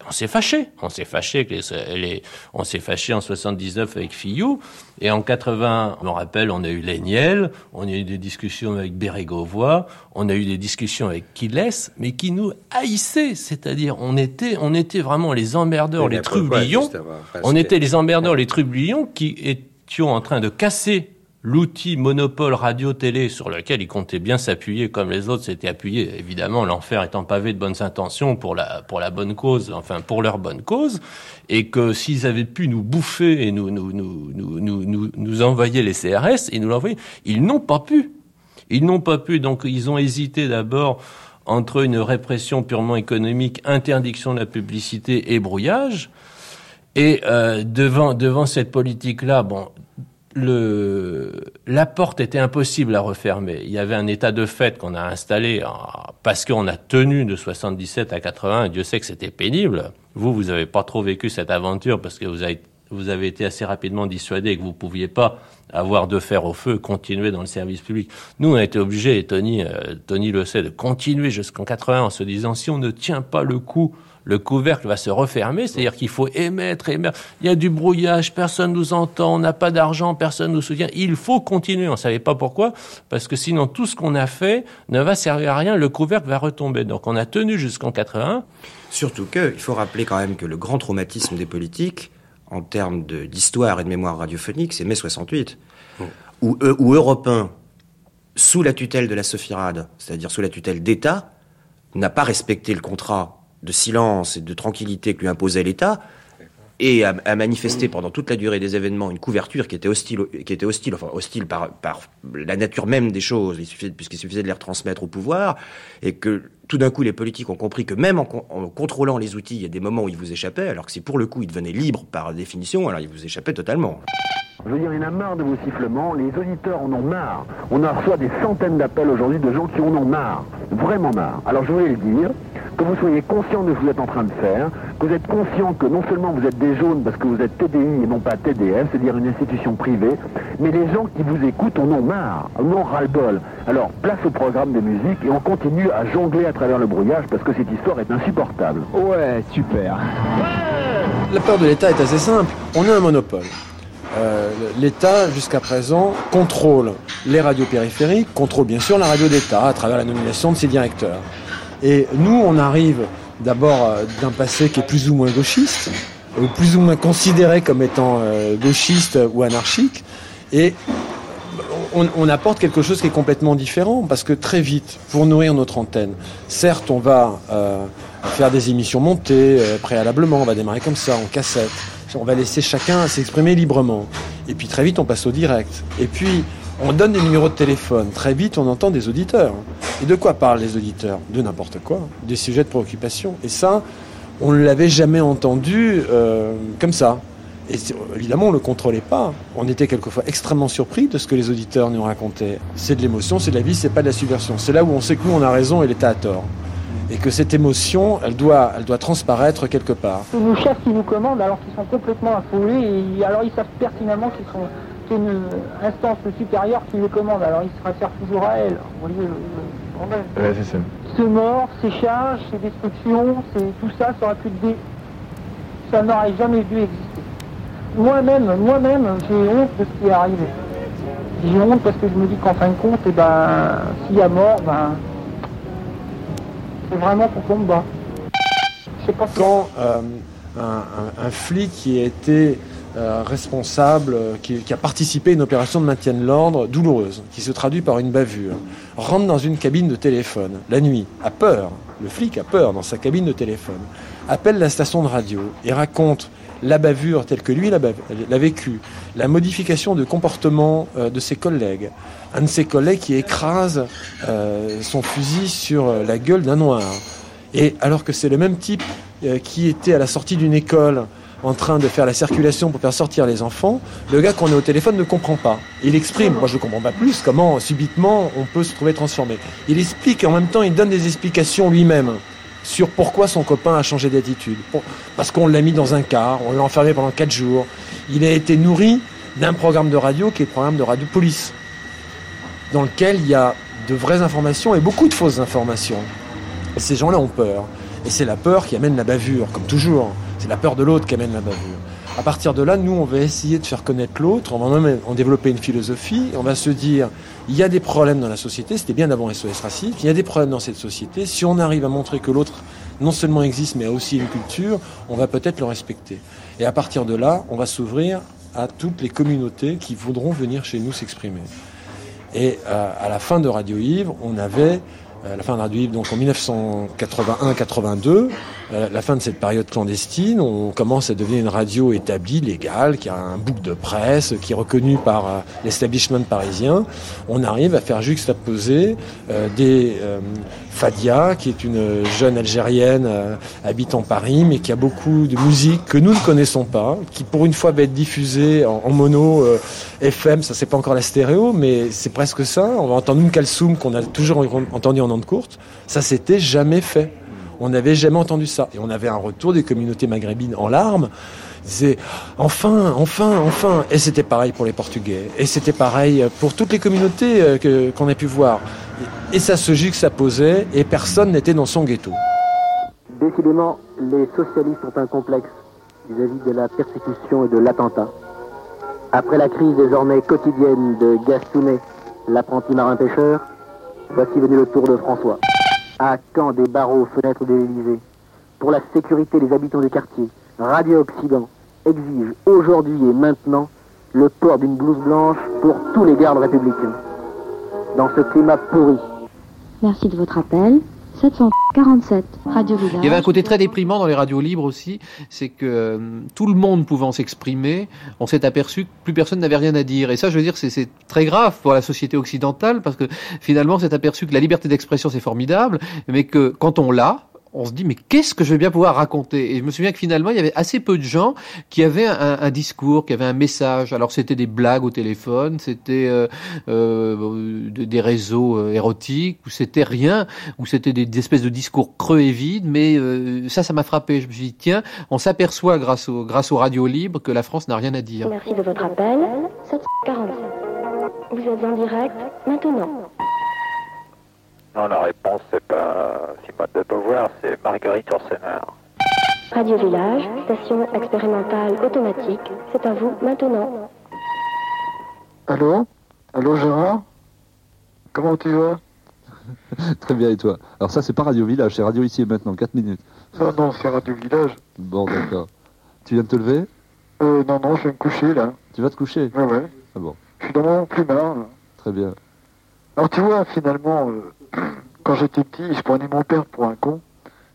On s'est fâché, on s'est fâché avec les, les- on s'est fâché en 79 avec Fillou. Et en 80, je me rappelle, on a eu Léniel, on a eu des discussions avec Bérégovoy, on a eu des discussions avec Kiles, mais qui nous haïssaient, c'est-à-dire on était, on était vraiment les emmerdeurs, les trublions. Enfin, on était les emmerdeurs, les trublions qui étions en train de casser l'outil monopole radio-télé sur lequel ils comptaient bien s'appuyer comme les autres s'étaient appuyés. Évidemment, l'enfer étant pavé de bonnes intentions pour la, pour la bonne cause, enfin pour leur bonne cause, et que s'ils avaient pu nous bouffer et nous, nous, nous, nous, nous, nous, envoyer les CRS, ils nous l'envoyaient, ils n'ont pas pu. Ils n'ont pas pu, donc ils ont hésité d'abord entre une répression purement économique, interdiction de la publicité et brouillage. Et euh, devant, devant cette politique-là, bon, le, la porte était impossible à refermer. Il y avait un état de fait qu'on a installé en- parce qu'on a tenu de 77 à 80. Et Dieu sait que c'était pénible. Vous, vous n'avez pas trop vécu cette aventure parce que vous avez, vous avez été assez rapidement dissuadé que vous pouviez pas avoir de fer au feu, continuer dans le service public. Nous, on a été obligés, et Tony, euh, Tony le sait, de continuer jusqu'en 80 en se disant si on ne tient pas le coup le couvercle va se refermer, c'est-à-dire qu'il faut émettre, émettre. Il y a du brouillage, personne nous entend, on n'a pas d'argent, personne nous soutient. Il faut continuer. On ne savait pas pourquoi, parce que sinon tout ce qu'on a fait ne va servir à rien. Le couvercle va retomber. Donc on a tenu jusqu'en 81. Surtout qu'il faut rappeler quand même que le grand traumatisme des politiques, en termes d'histoire et de mémoire radiophonique, c'est mai 68, où, eux, où Europe 1, sous la tutelle de la Sophirade, c'est-à-dire sous la tutelle d'État, n'a pas respecté le contrat de silence et de tranquillité que lui imposait l'État, et a, a, manifesté pendant toute la durée des événements une couverture qui était hostile, qui était hostile, enfin hostile par, par la nature même des choses, il puisqu'il suffisait de les retransmettre au pouvoir, et que tout d'un coup les politiques ont compris que même en, en, contrôlant les outils, il y a des moments où ils vous échappaient, alors que si pour le coup ils devenaient libres par définition, alors ils vous échappaient totalement. Je veux dire, il y en a marre de vos sifflements, les auditeurs en ont marre. On a reçoit des centaines d'appels aujourd'hui de gens qui en ont marre, vraiment marre. Alors je voulais le dire, que vous soyez conscient de ce que vous êtes en train de faire, que vous êtes conscient que non seulement vous êtes des jaunes parce que vous êtes TDI et non pas TDF, c'est-à-dire une institution privée, mais les gens qui vous écoutent en ont marre, en ont ras-le-bol. Alors place au programme de musique et on continue à jongler à travers le brouillage parce que cette histoire est insupportable. Ouais, super. La peur de l'État est assez simple. On a un monopole. Euh, L'État, jusqu'à présent, contrôle les radios périphériques, contrôle bien sûr la radio d'État à travers la nomination de ses directeurs. Et nous, on arrive d'abord euh, d'un passé qui est plus ou moins gauchiste, ou plus ou moins considéré comme étant euh, gauchiste ou anarchique, et on, apporte quelque chose qui est complètement différent, parce que très vite, pour nourrir notre antenne, certes, on va faire des émissions montées préalablement, on va démarrer comme ça, en cassette, on va laisser chacun s'exprimer librement, et puis très vite, on passe au direct, et puis on donne des numéros de téléphone. Très vite, on entend des auditeurs. Et de quoi parlent les auditeurs? De n'importe quoi, des sujets de préoccupation. Et ça, on ne l'avait jamais entendu euh, comme ça. Et évidemment, on ne le contrôlait pas. On était quelquefois extrêmement surpris de ce que les auditeurs nous racontaient. C'est de l'émotion, c'est de la vie, c'est pas de la subversion. C'est là où on sait que nous, on a raison et l'État a tort. Et que cette émotion, elle doit, elle doit transparaître quelque part. C'est nos chefs qui nous commandent alors qu'ils sont complètement affolés et alors ils savent pertinemment qu'ils sont c'est une instance supérieure qui les commande, alors il se réfère toujours à elle. Vous voyez le, le ouais, c'est ça. Ce mort, ces charges, ces destructions, c'est tout ça, ça aurait pu être ça n'aurait jamais dû exister. Moi-même, moi-même, j'ai honte de ce qui est arrivé. J'ai honte parce que je me dis qu'en fin de compte, eh ben, s'il y a mort, ben, c'est vraiment pour qu'on me bat. Je sais pas quand euh, un, flic qui a été euh, responsable, euh, qui, qui, a participé à une opération de maintien de l'ordre douloureuse, qui se traduit par une bavure, rentre dans une cabine de téléphone la nuit, a peur, le flic a peur dans sa cabine de téléphone, appelle la station de radio et raconte la bavure telle que lui l'a vécue, la modification de comportement euh, de ses collègues, un de ses collègues qui écrase euh, son fusil sur la gueule d'un noir. Et alors que c'est le même type euh, qui était à la sortie d'une école en train de faire la circulation pour faire sortir les enfants, le gars qu'on est au téléphone ne comprend pas. Il exprime, moi je ne comprends pas plus, comment subitement on peut se trouver transformé. Il explique et en même temps il donne des explications lui-même sur pourquoi son copain a changé d'attitude. Parce qu'on l'a mis dans un car, on l'a enfermé pendant quatre jours. Il a été nourri d'un programme de radio qui est le programme de radio police, dans lequel il y a de vraies informations et beaucoup de fausses informations. Et ces gens-là ont peur. Et c'est la peur qui amène la bavure, comme toujours. C'est la peur de l'autre qui amène la bavure. À partir de là, nous, on va essayer de faire connaître l'autre, on va même en développer une philosophie, on va se dire, il y a des problèmes dans la société, c'était bien d'avant SOS Racisme, il y a des problèmes dans cette société, si on arrive à montrer que l'autre non seulement existe, mais a aussi une culture, on va peut-être le respecter. Et à partir de là, on va s'ouvrir à toutes les communautés qui voudront venir chez nous s'exprimer. Et euh, à la fin de Radio Yves, on avait à la fin de Radio Yves, donc en 1981-82, la fin de cette période clandestine, on commence à devenir une radio établie, légale, qui a un bouc de presse, qui est reconnu par l'establishment parisien. On arrive à faire juxtaposer euh, des euh, Fadia, qui est une jeune Algérienne euh, habitant Paris, mais qui a beaucoup de musique que nous ne connaissons pas, qui pour une fois va être diffusée en, en mono euh, FM, ça c'est pas encore la stéréo, mais c'est presque ça. On va entendre une Kalsoum qu'on a toujours entendu en ondes courtes. Ça s'était jamais fait. On n'avait jamais entendu ça. Et on avait un retour des communautés maghrébines en larmes. C'est enfin, enfin, enfin. Et c'était pareil pour les Portugais. Et c'était pareil pour toutes les communautés euh, qu'on a pu voir. Et ça se juxtaposait et personne n'était dans son ghetto. Décidément, les socialistes ont un complexe vis-à-vis de la persécution et de l'attentat. Après la crise désormais quotidienne de Gastounet, l'apprenti marin-pêcheur, voici venu le tour de François. À quand des barreaux aux fenêtres de l'Élysée Pour la sécurité des habitants du quartier, Radio Occident exige aujourd'hui et maintenant le port d'une blouse blanche pour tous les gardes républicains. Dans ce climat pourri, Merci de votre appel. 747, Radio Village. Il y avait un côté très déprimant dans les radios libres aussi, c'est que euh, tout le monde pouvant s'exprimer, on s'est aperçu que plus personne n'avait rien à dire. Et ça, je veux dire, c'est très grave pour la société occidentale, parce que finalement, on s'est aperçu que la liberté d'expression, c'est formidable, mais que quand on l'a, on se dit mais qu'est-ce que je vais bien pouvoir raconter? Et je me souviens que finalement il y avait assez peu de gens qui avaient un, discours, qui avaient un message. Alors c'était des blagues au téléphone, c'était euh, euh, de- des réseaux euh, érotiques, ou c'était rien, ou c'était des, espèces de discours creux et vides. Mais ça, ça m'a frappé. Je me suis dit tiens, on s'aperçoit grâce au grâce aux radios libres que la France n'a rien à dire. Merci de votre appel. 747. Vous êtes en direct maintenant. Non, la réponse, c'est pas Simone de Beauvoir, c'est Marguerite Yourcenar. Radio Village, station expérimentale automatique. C'est à vous maintenant. Allô? Allô Gérard? Comment tu vas? Très bien, et toi? Alors ça, c'est pas Radio Village, c'est Radio Ici et Maintenant, 4 minutes. Non, non, c'est Radio Village. Bon, d'accord. Tu viens de te lever? Euh, non, non, je vais me coucher là. Tu vas te coucher? Ouais, ouais. Ah bon, Je suis dans mon plumard là. très bien. Alors tu vois, finalement, euh, quand j'étais petit, je prenais mon père pour un con.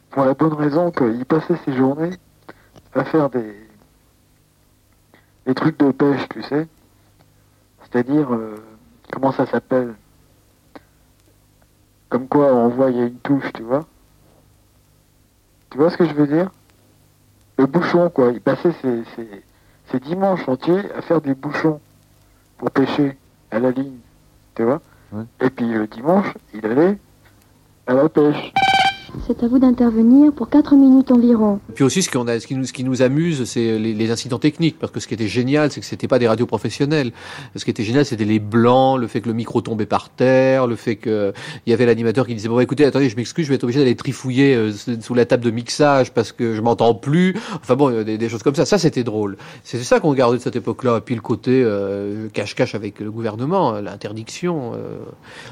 Pour la bonne raison qu'il passait ses journées à faire des, des trucs de pêche, tu sais. C'est-à-dire, euh, comment ça s'appelle? Comme quoi on voit, il y a une touche, tu vois. Tu vois ce que je veux dire? Le bouchon, quoi. Il passait ses, ses, ses dimanches entiers à faire des bouchons pour pêcher à la ligne, tu vois. Et puis le dimanche, il allait à la pêche. C'est à vous d'intervenir pour 4 minutes environ. Puis aussi, ce, qu'on a, ce, qui nous, ce qui nous amuse, c'est les, les incidents techniques, parce que ce qui était génial, c'est que c'était pas des radios professionnelles. Ce qui était génial, c'était les blancs, le fait que le micro tombait par terre, le fait que il y avait l'animateur qui disait bon, écoutez, attendez, je m'excuse, je vais être obligé d'aller trifouiller euh, sous la table de mixage parce que je m'entends plus. Enfin bon, euh, des, des choses comme ça. Ça, c'était drôle. C'était ça qu'on gardait de cette époque-là. Puis le côté euh, cache-cache avec le gouvernement, euh, l'interdiction. euh.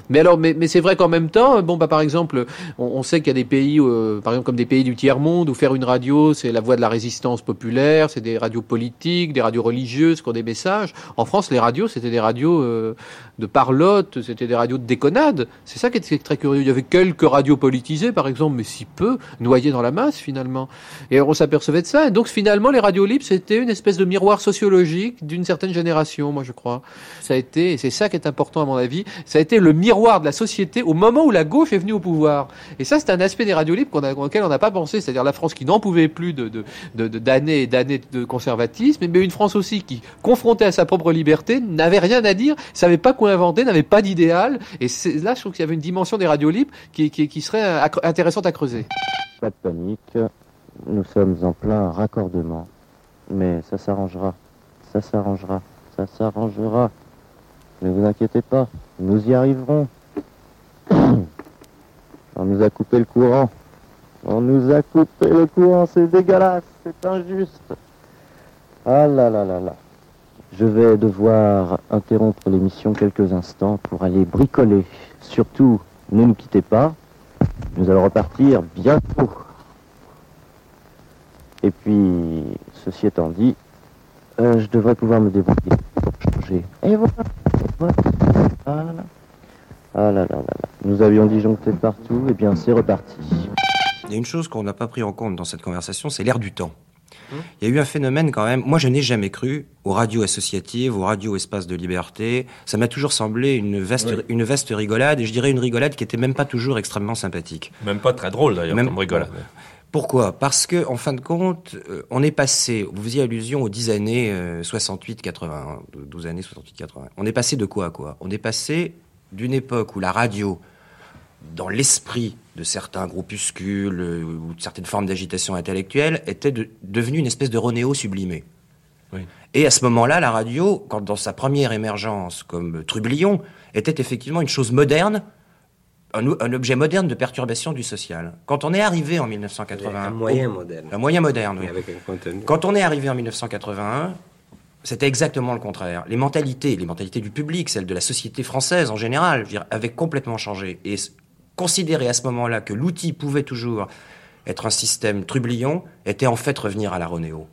Mais alors, mais, mais c'est vrai qu'en même temps, bon, bah par exemple, on, on sait qu'il y a des pays, euh, par exemple comme des pays du tiers monde, où faire une radio, c'est la voix de la résistance populaire, c'est des radios politiques, des radios religieuses qui ont des messages. En France, les radios, c'était des radios euh, de parlotte, c'était des radios de déconnade. C'est ça qui était très curieux. Il y avait quelques radios politisées, par exemple, mais si peu, noyées dans la masse finalement. Et on s'apercevait de ça. Et donc finalement, les radios libres, c'était une espèce de miroir sociologique d'une certaine génération, moi je crois. Ça a été, et c'est ça qui est important à mon avis, ça a été le miroir de la société au moment où la gauche est venue au pouvoir. Et ça, c'est un aspect des radios libres auquel on n'a pas pensé, c'est-à-dire la France qui n'en pouvait plus de- d'années et d'années de conservatisme, mais une France aussi qui, confrontée à sa propre liberté, n'avait rien à dire, savait pas quoi inventer, n'avait pas d'idéal. Et là, je trouve qu'il y avait une dimension des radios qui, serait intéressante à creuser. Pas de panique, nous sommes en plein raccordement. Mais ça s'arrangera, ça s'arrangera, ça s'arrangera. Ne vous inquiétez pas, nous y arriverons. On nous a coupé le courant. On nous a coupé le courant, c'est dégueulasse, c'est injuste. Ah là là là là. Je vais devoir interrompre l'émission quelques instants pour aller bricoler. Surtout, ne nous quittez pas. Nous allons repartir bientôt. Et puis, ceci étant dit, euh, je devrais pouvoir me débrouiller pour changer. Et voilà. Ah là là là là. Nous avions disjoncté partout, et bien c'est reparti. Il y a une chose qu'on n'a pas pris en compte dans cette conversation, c'est l'air du temps. Il y a eu un phénomène quand même. Moi, je n'ai jamais cru aux radios associatives, aux radios espaces de liberté. Ça m'a toujours semblé une vaste, Oui. une vaste rigolade, et je dirais une rigolade qui était même pas toujours extrêmement sympathique. Même pas très drôle d'ailleurs, Même- comme rigolade. Pourquoi? Parce que, en fin de compte, euh, on est passé, vous faisiez allusion aux 10 années 68-80, 12 années 68-80. On est passé de quoi à quoi? On est passé d'une époque où la radio, dans l'esprit de certains groupuscules euh, ou de certaines formes d'agitation intellectuelle, était de- devenue une espèce de Ronéo sublimé. Et à ce moment-là, la radio, quand dans sa première émergence comme trublion, était effectivement une chose moderne, un, un objet moderne de perturbation du social. Quand on est arrivé en 1981... Un moyen au- moderne. Un moyen moderne, oui. Avec un contenu. Quand on est arrivé en 1981, c'était exactement le contraire. Les mentalités, les mentalités du public, celles de la société française en général, je veux dire, avaient complètement changé. Et considérer à ce moment-là que l'outil pouvait toujours être un système trublion était en fait revenir à la Ronéo.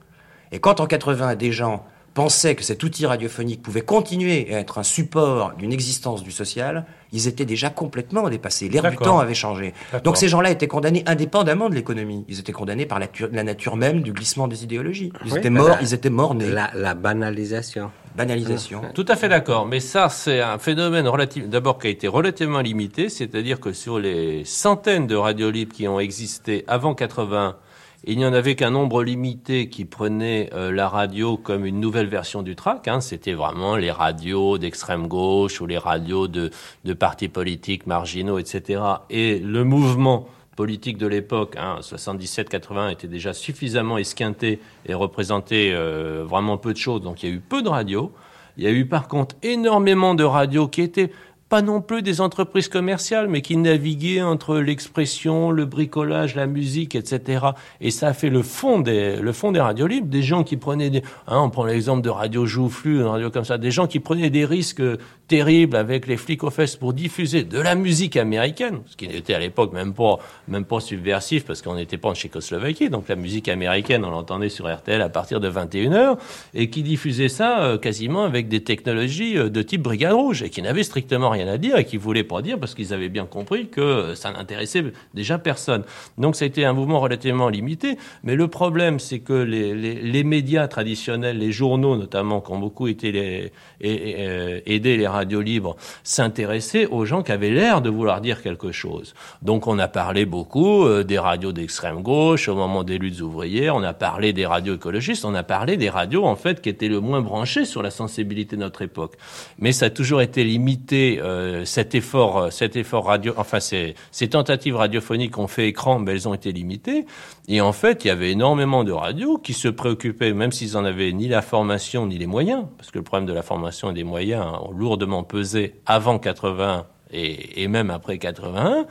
Et quand en 80 des gens pensaient que cet outil radiophonique pouvait continuer à être un support d'une existence du social, ils étaient déjà complètement dépassés. L'air du temps avait changé. Donc ces gens-là étaient condamnés indépendamment de l'économie. Ils étaient condamnés par la, tu- la nature même du glissement des idéologies. Ils Oui, étaient bah, morts, la- ils étaient morts nés. La, la banalisation. Banalisation. Tout à fait d'accord, mais ça c'est un phénomène relatif, d'abord qui a été relativement limité, c'est-à-dire que sur les centaines de radios libres qui ont existé avant 80, il n'y en avait qu'un nombre limité qui prenait euh, la radio comme une nouvelle version du track. Hein. C'était vraiment les radios d'extrême gauche ou les radios de, de partis politiques marginaux, etc. Et le mouvement politique de l'époque, hein, 77-80, était déjà suffisamment esquinté et représentait euh, vraiment peu de choses. Donc il y a eu peu de radios. Il y a eu par contre énormément de radios qui étaient pas non plus des entreprises commerciales, mais qui naviguaient entre l'expression, le bricolage, la musique, etc. Et ça a fait le fond des, le fond des radios libres, des gens qui prenaient des, hein, on prend l'exemple de Radio Joufflu, une radio comme ça, des gens qui prenaient des risques terribles avec les flics aux fesses pour diffuser de la musique américaine, ce qui n'était à l'époque même pas, même pas subversif parce qu'on n'était pas en Tchécoslovaquie, donc la musique américaine, on l'entendait sur RTL à partir de 21h, et qui diffusait ça euh, quasiment avec des technologies euh, de type Brigade Rouge, et qui n'avaient strictement rien à dire, et qui voulaient pas dire parce qu'ils avaient bien compris que ça n'intéressait déjà personne. Donc ça a été un mouvement relativement limité, mais le problème c'est que les, les, les médias traditionnels, les journaux notamment, qui ont beaucoup été les, euh, aider les radios libres, s'intéressaient aux gens qui avaient l'air de vouloir dire quelque chose. Donc on a parlé beaucoup euh, des radios d'extrême gauche au moment des luttes ouvrières, on a parlé des radios écologistes, on a parlé des radios en fait qui étaient le moins branchées sur la sensibilité de notre époque. Mais ça a toujours été limité euh, cet effort, euh, cet effort radio, enfin ces, tentatives radiophoniques ont fait écran, mais elles ont été limitées. Et en fait, il y avait énormément de radios qui se préoccupaient, même s'ils en avaient ni la formation ni les moyens, parce que le problème de la formation et des moyens ont lourdement pesé avant 80 et, même après 81,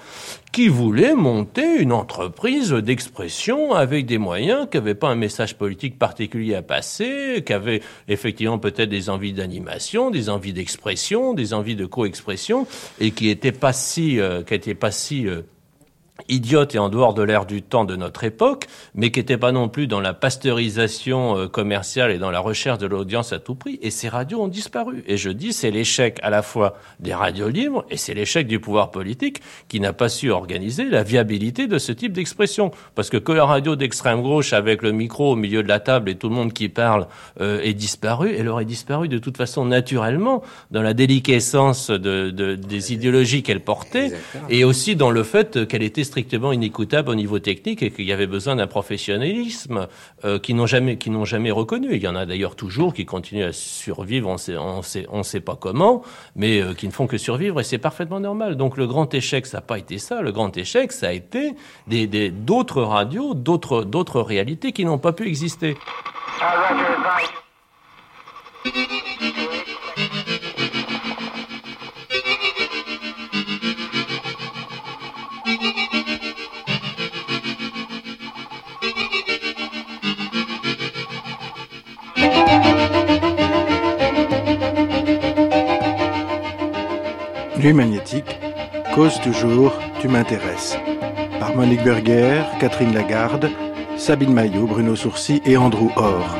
qui voulaient monter une entreprise d'expression avec des moyens, qui n'avaient pas un message politique particulier à passer, qui avaient effectivement peut-être des envies d'animation, des envies d'expression, des envies de co-expression, et qui n'étaient pas si, euh, qui étaient pas si euh, idiote et en dehors de l'ère du temps de notre époque, mais qui n'était pas non plus dans la pasteurisation euh, commerciale et dans la recherche de l'audience à tout prix. Et ces radios ont disparu. Et je dis, c'est l'échec à la fois des radios libres et c'est l'échec du pouvoir politique qui n'a pas su organiser la viabilité de ce type d'expression. Parce que que la radio d'extrême gauche avec le micro au milieu de la table et tout le monde qui parle euh, est disparu, elle aurait disparu de toute façon naturellement dans la déliquescence de, de- des idéologies qu'elle portait et aussi dans le fait qu'elle était strictement inécoutable au niveau technique et qu'il y avait besoin d'un professionnalisme euh, qui n'ont jamais qui n'ont jamais reconnu. Il y en a d'ailleurs toujours qui continuent à survivre, on sait on sait on sait pas comment, mais euh, qui ne font que survivre et c'est parfaitement normal. Donc le grand échec, ça n'a pas été ça. Le grand échec, ça a été des des- d'autres radios, d'autres d'autres réalités qui n'ont pas pu exister. Nuit magnétique, cause toujours, tu m'intéresses. Par Monique Berger, Catherine Lagarde, Sabine Maillot, Bruno Sourcy et Andrew Orr.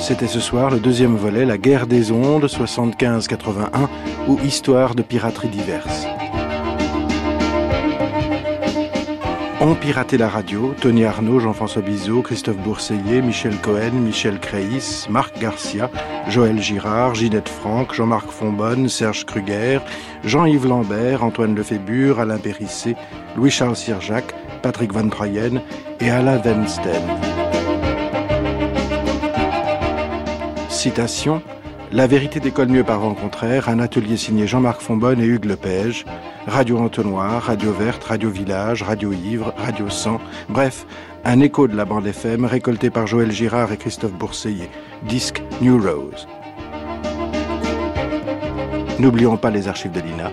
C'était ce soir le deuxième volet, La guerre des ondes 75-81 ou Histoire de piraterie diverses. Ont piraté la radio, Tony Arnaud, Jean-François Bizot, Christophe Bourseillet, Michel Cohen, Michel Créis, Marc Garcia, Joël Girard, Ginette Franck, Jean-Marc Fonbonne, Serge Kruger, Jean-Yves Lambert, Antoine Lefébure, Alain Périssé, Louis-Charles Sirjac, Patrick Van Troyen et Alain Vensten. Citation La vérité décolle mieux par vent contraire, un atelier signé Jean-Marc Fonbonne et Hugues Lepage, Radio Entonnoir, Radio Verte, Radio Village, Radio Ivre, Radio 100, bref, un écho de la bande FM récolté par Joël Girard et Christophe Bourseillet, disque New Rose. N'oublions pas les archives de l'INA.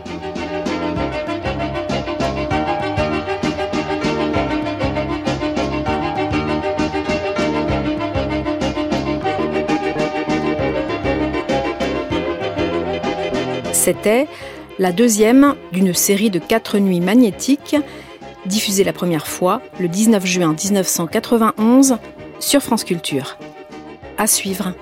C'était la deuxième d'une série de quatre nuits magnétiques, diffusée la première fois le 19 juin 1991 sur France Culture. À suivre.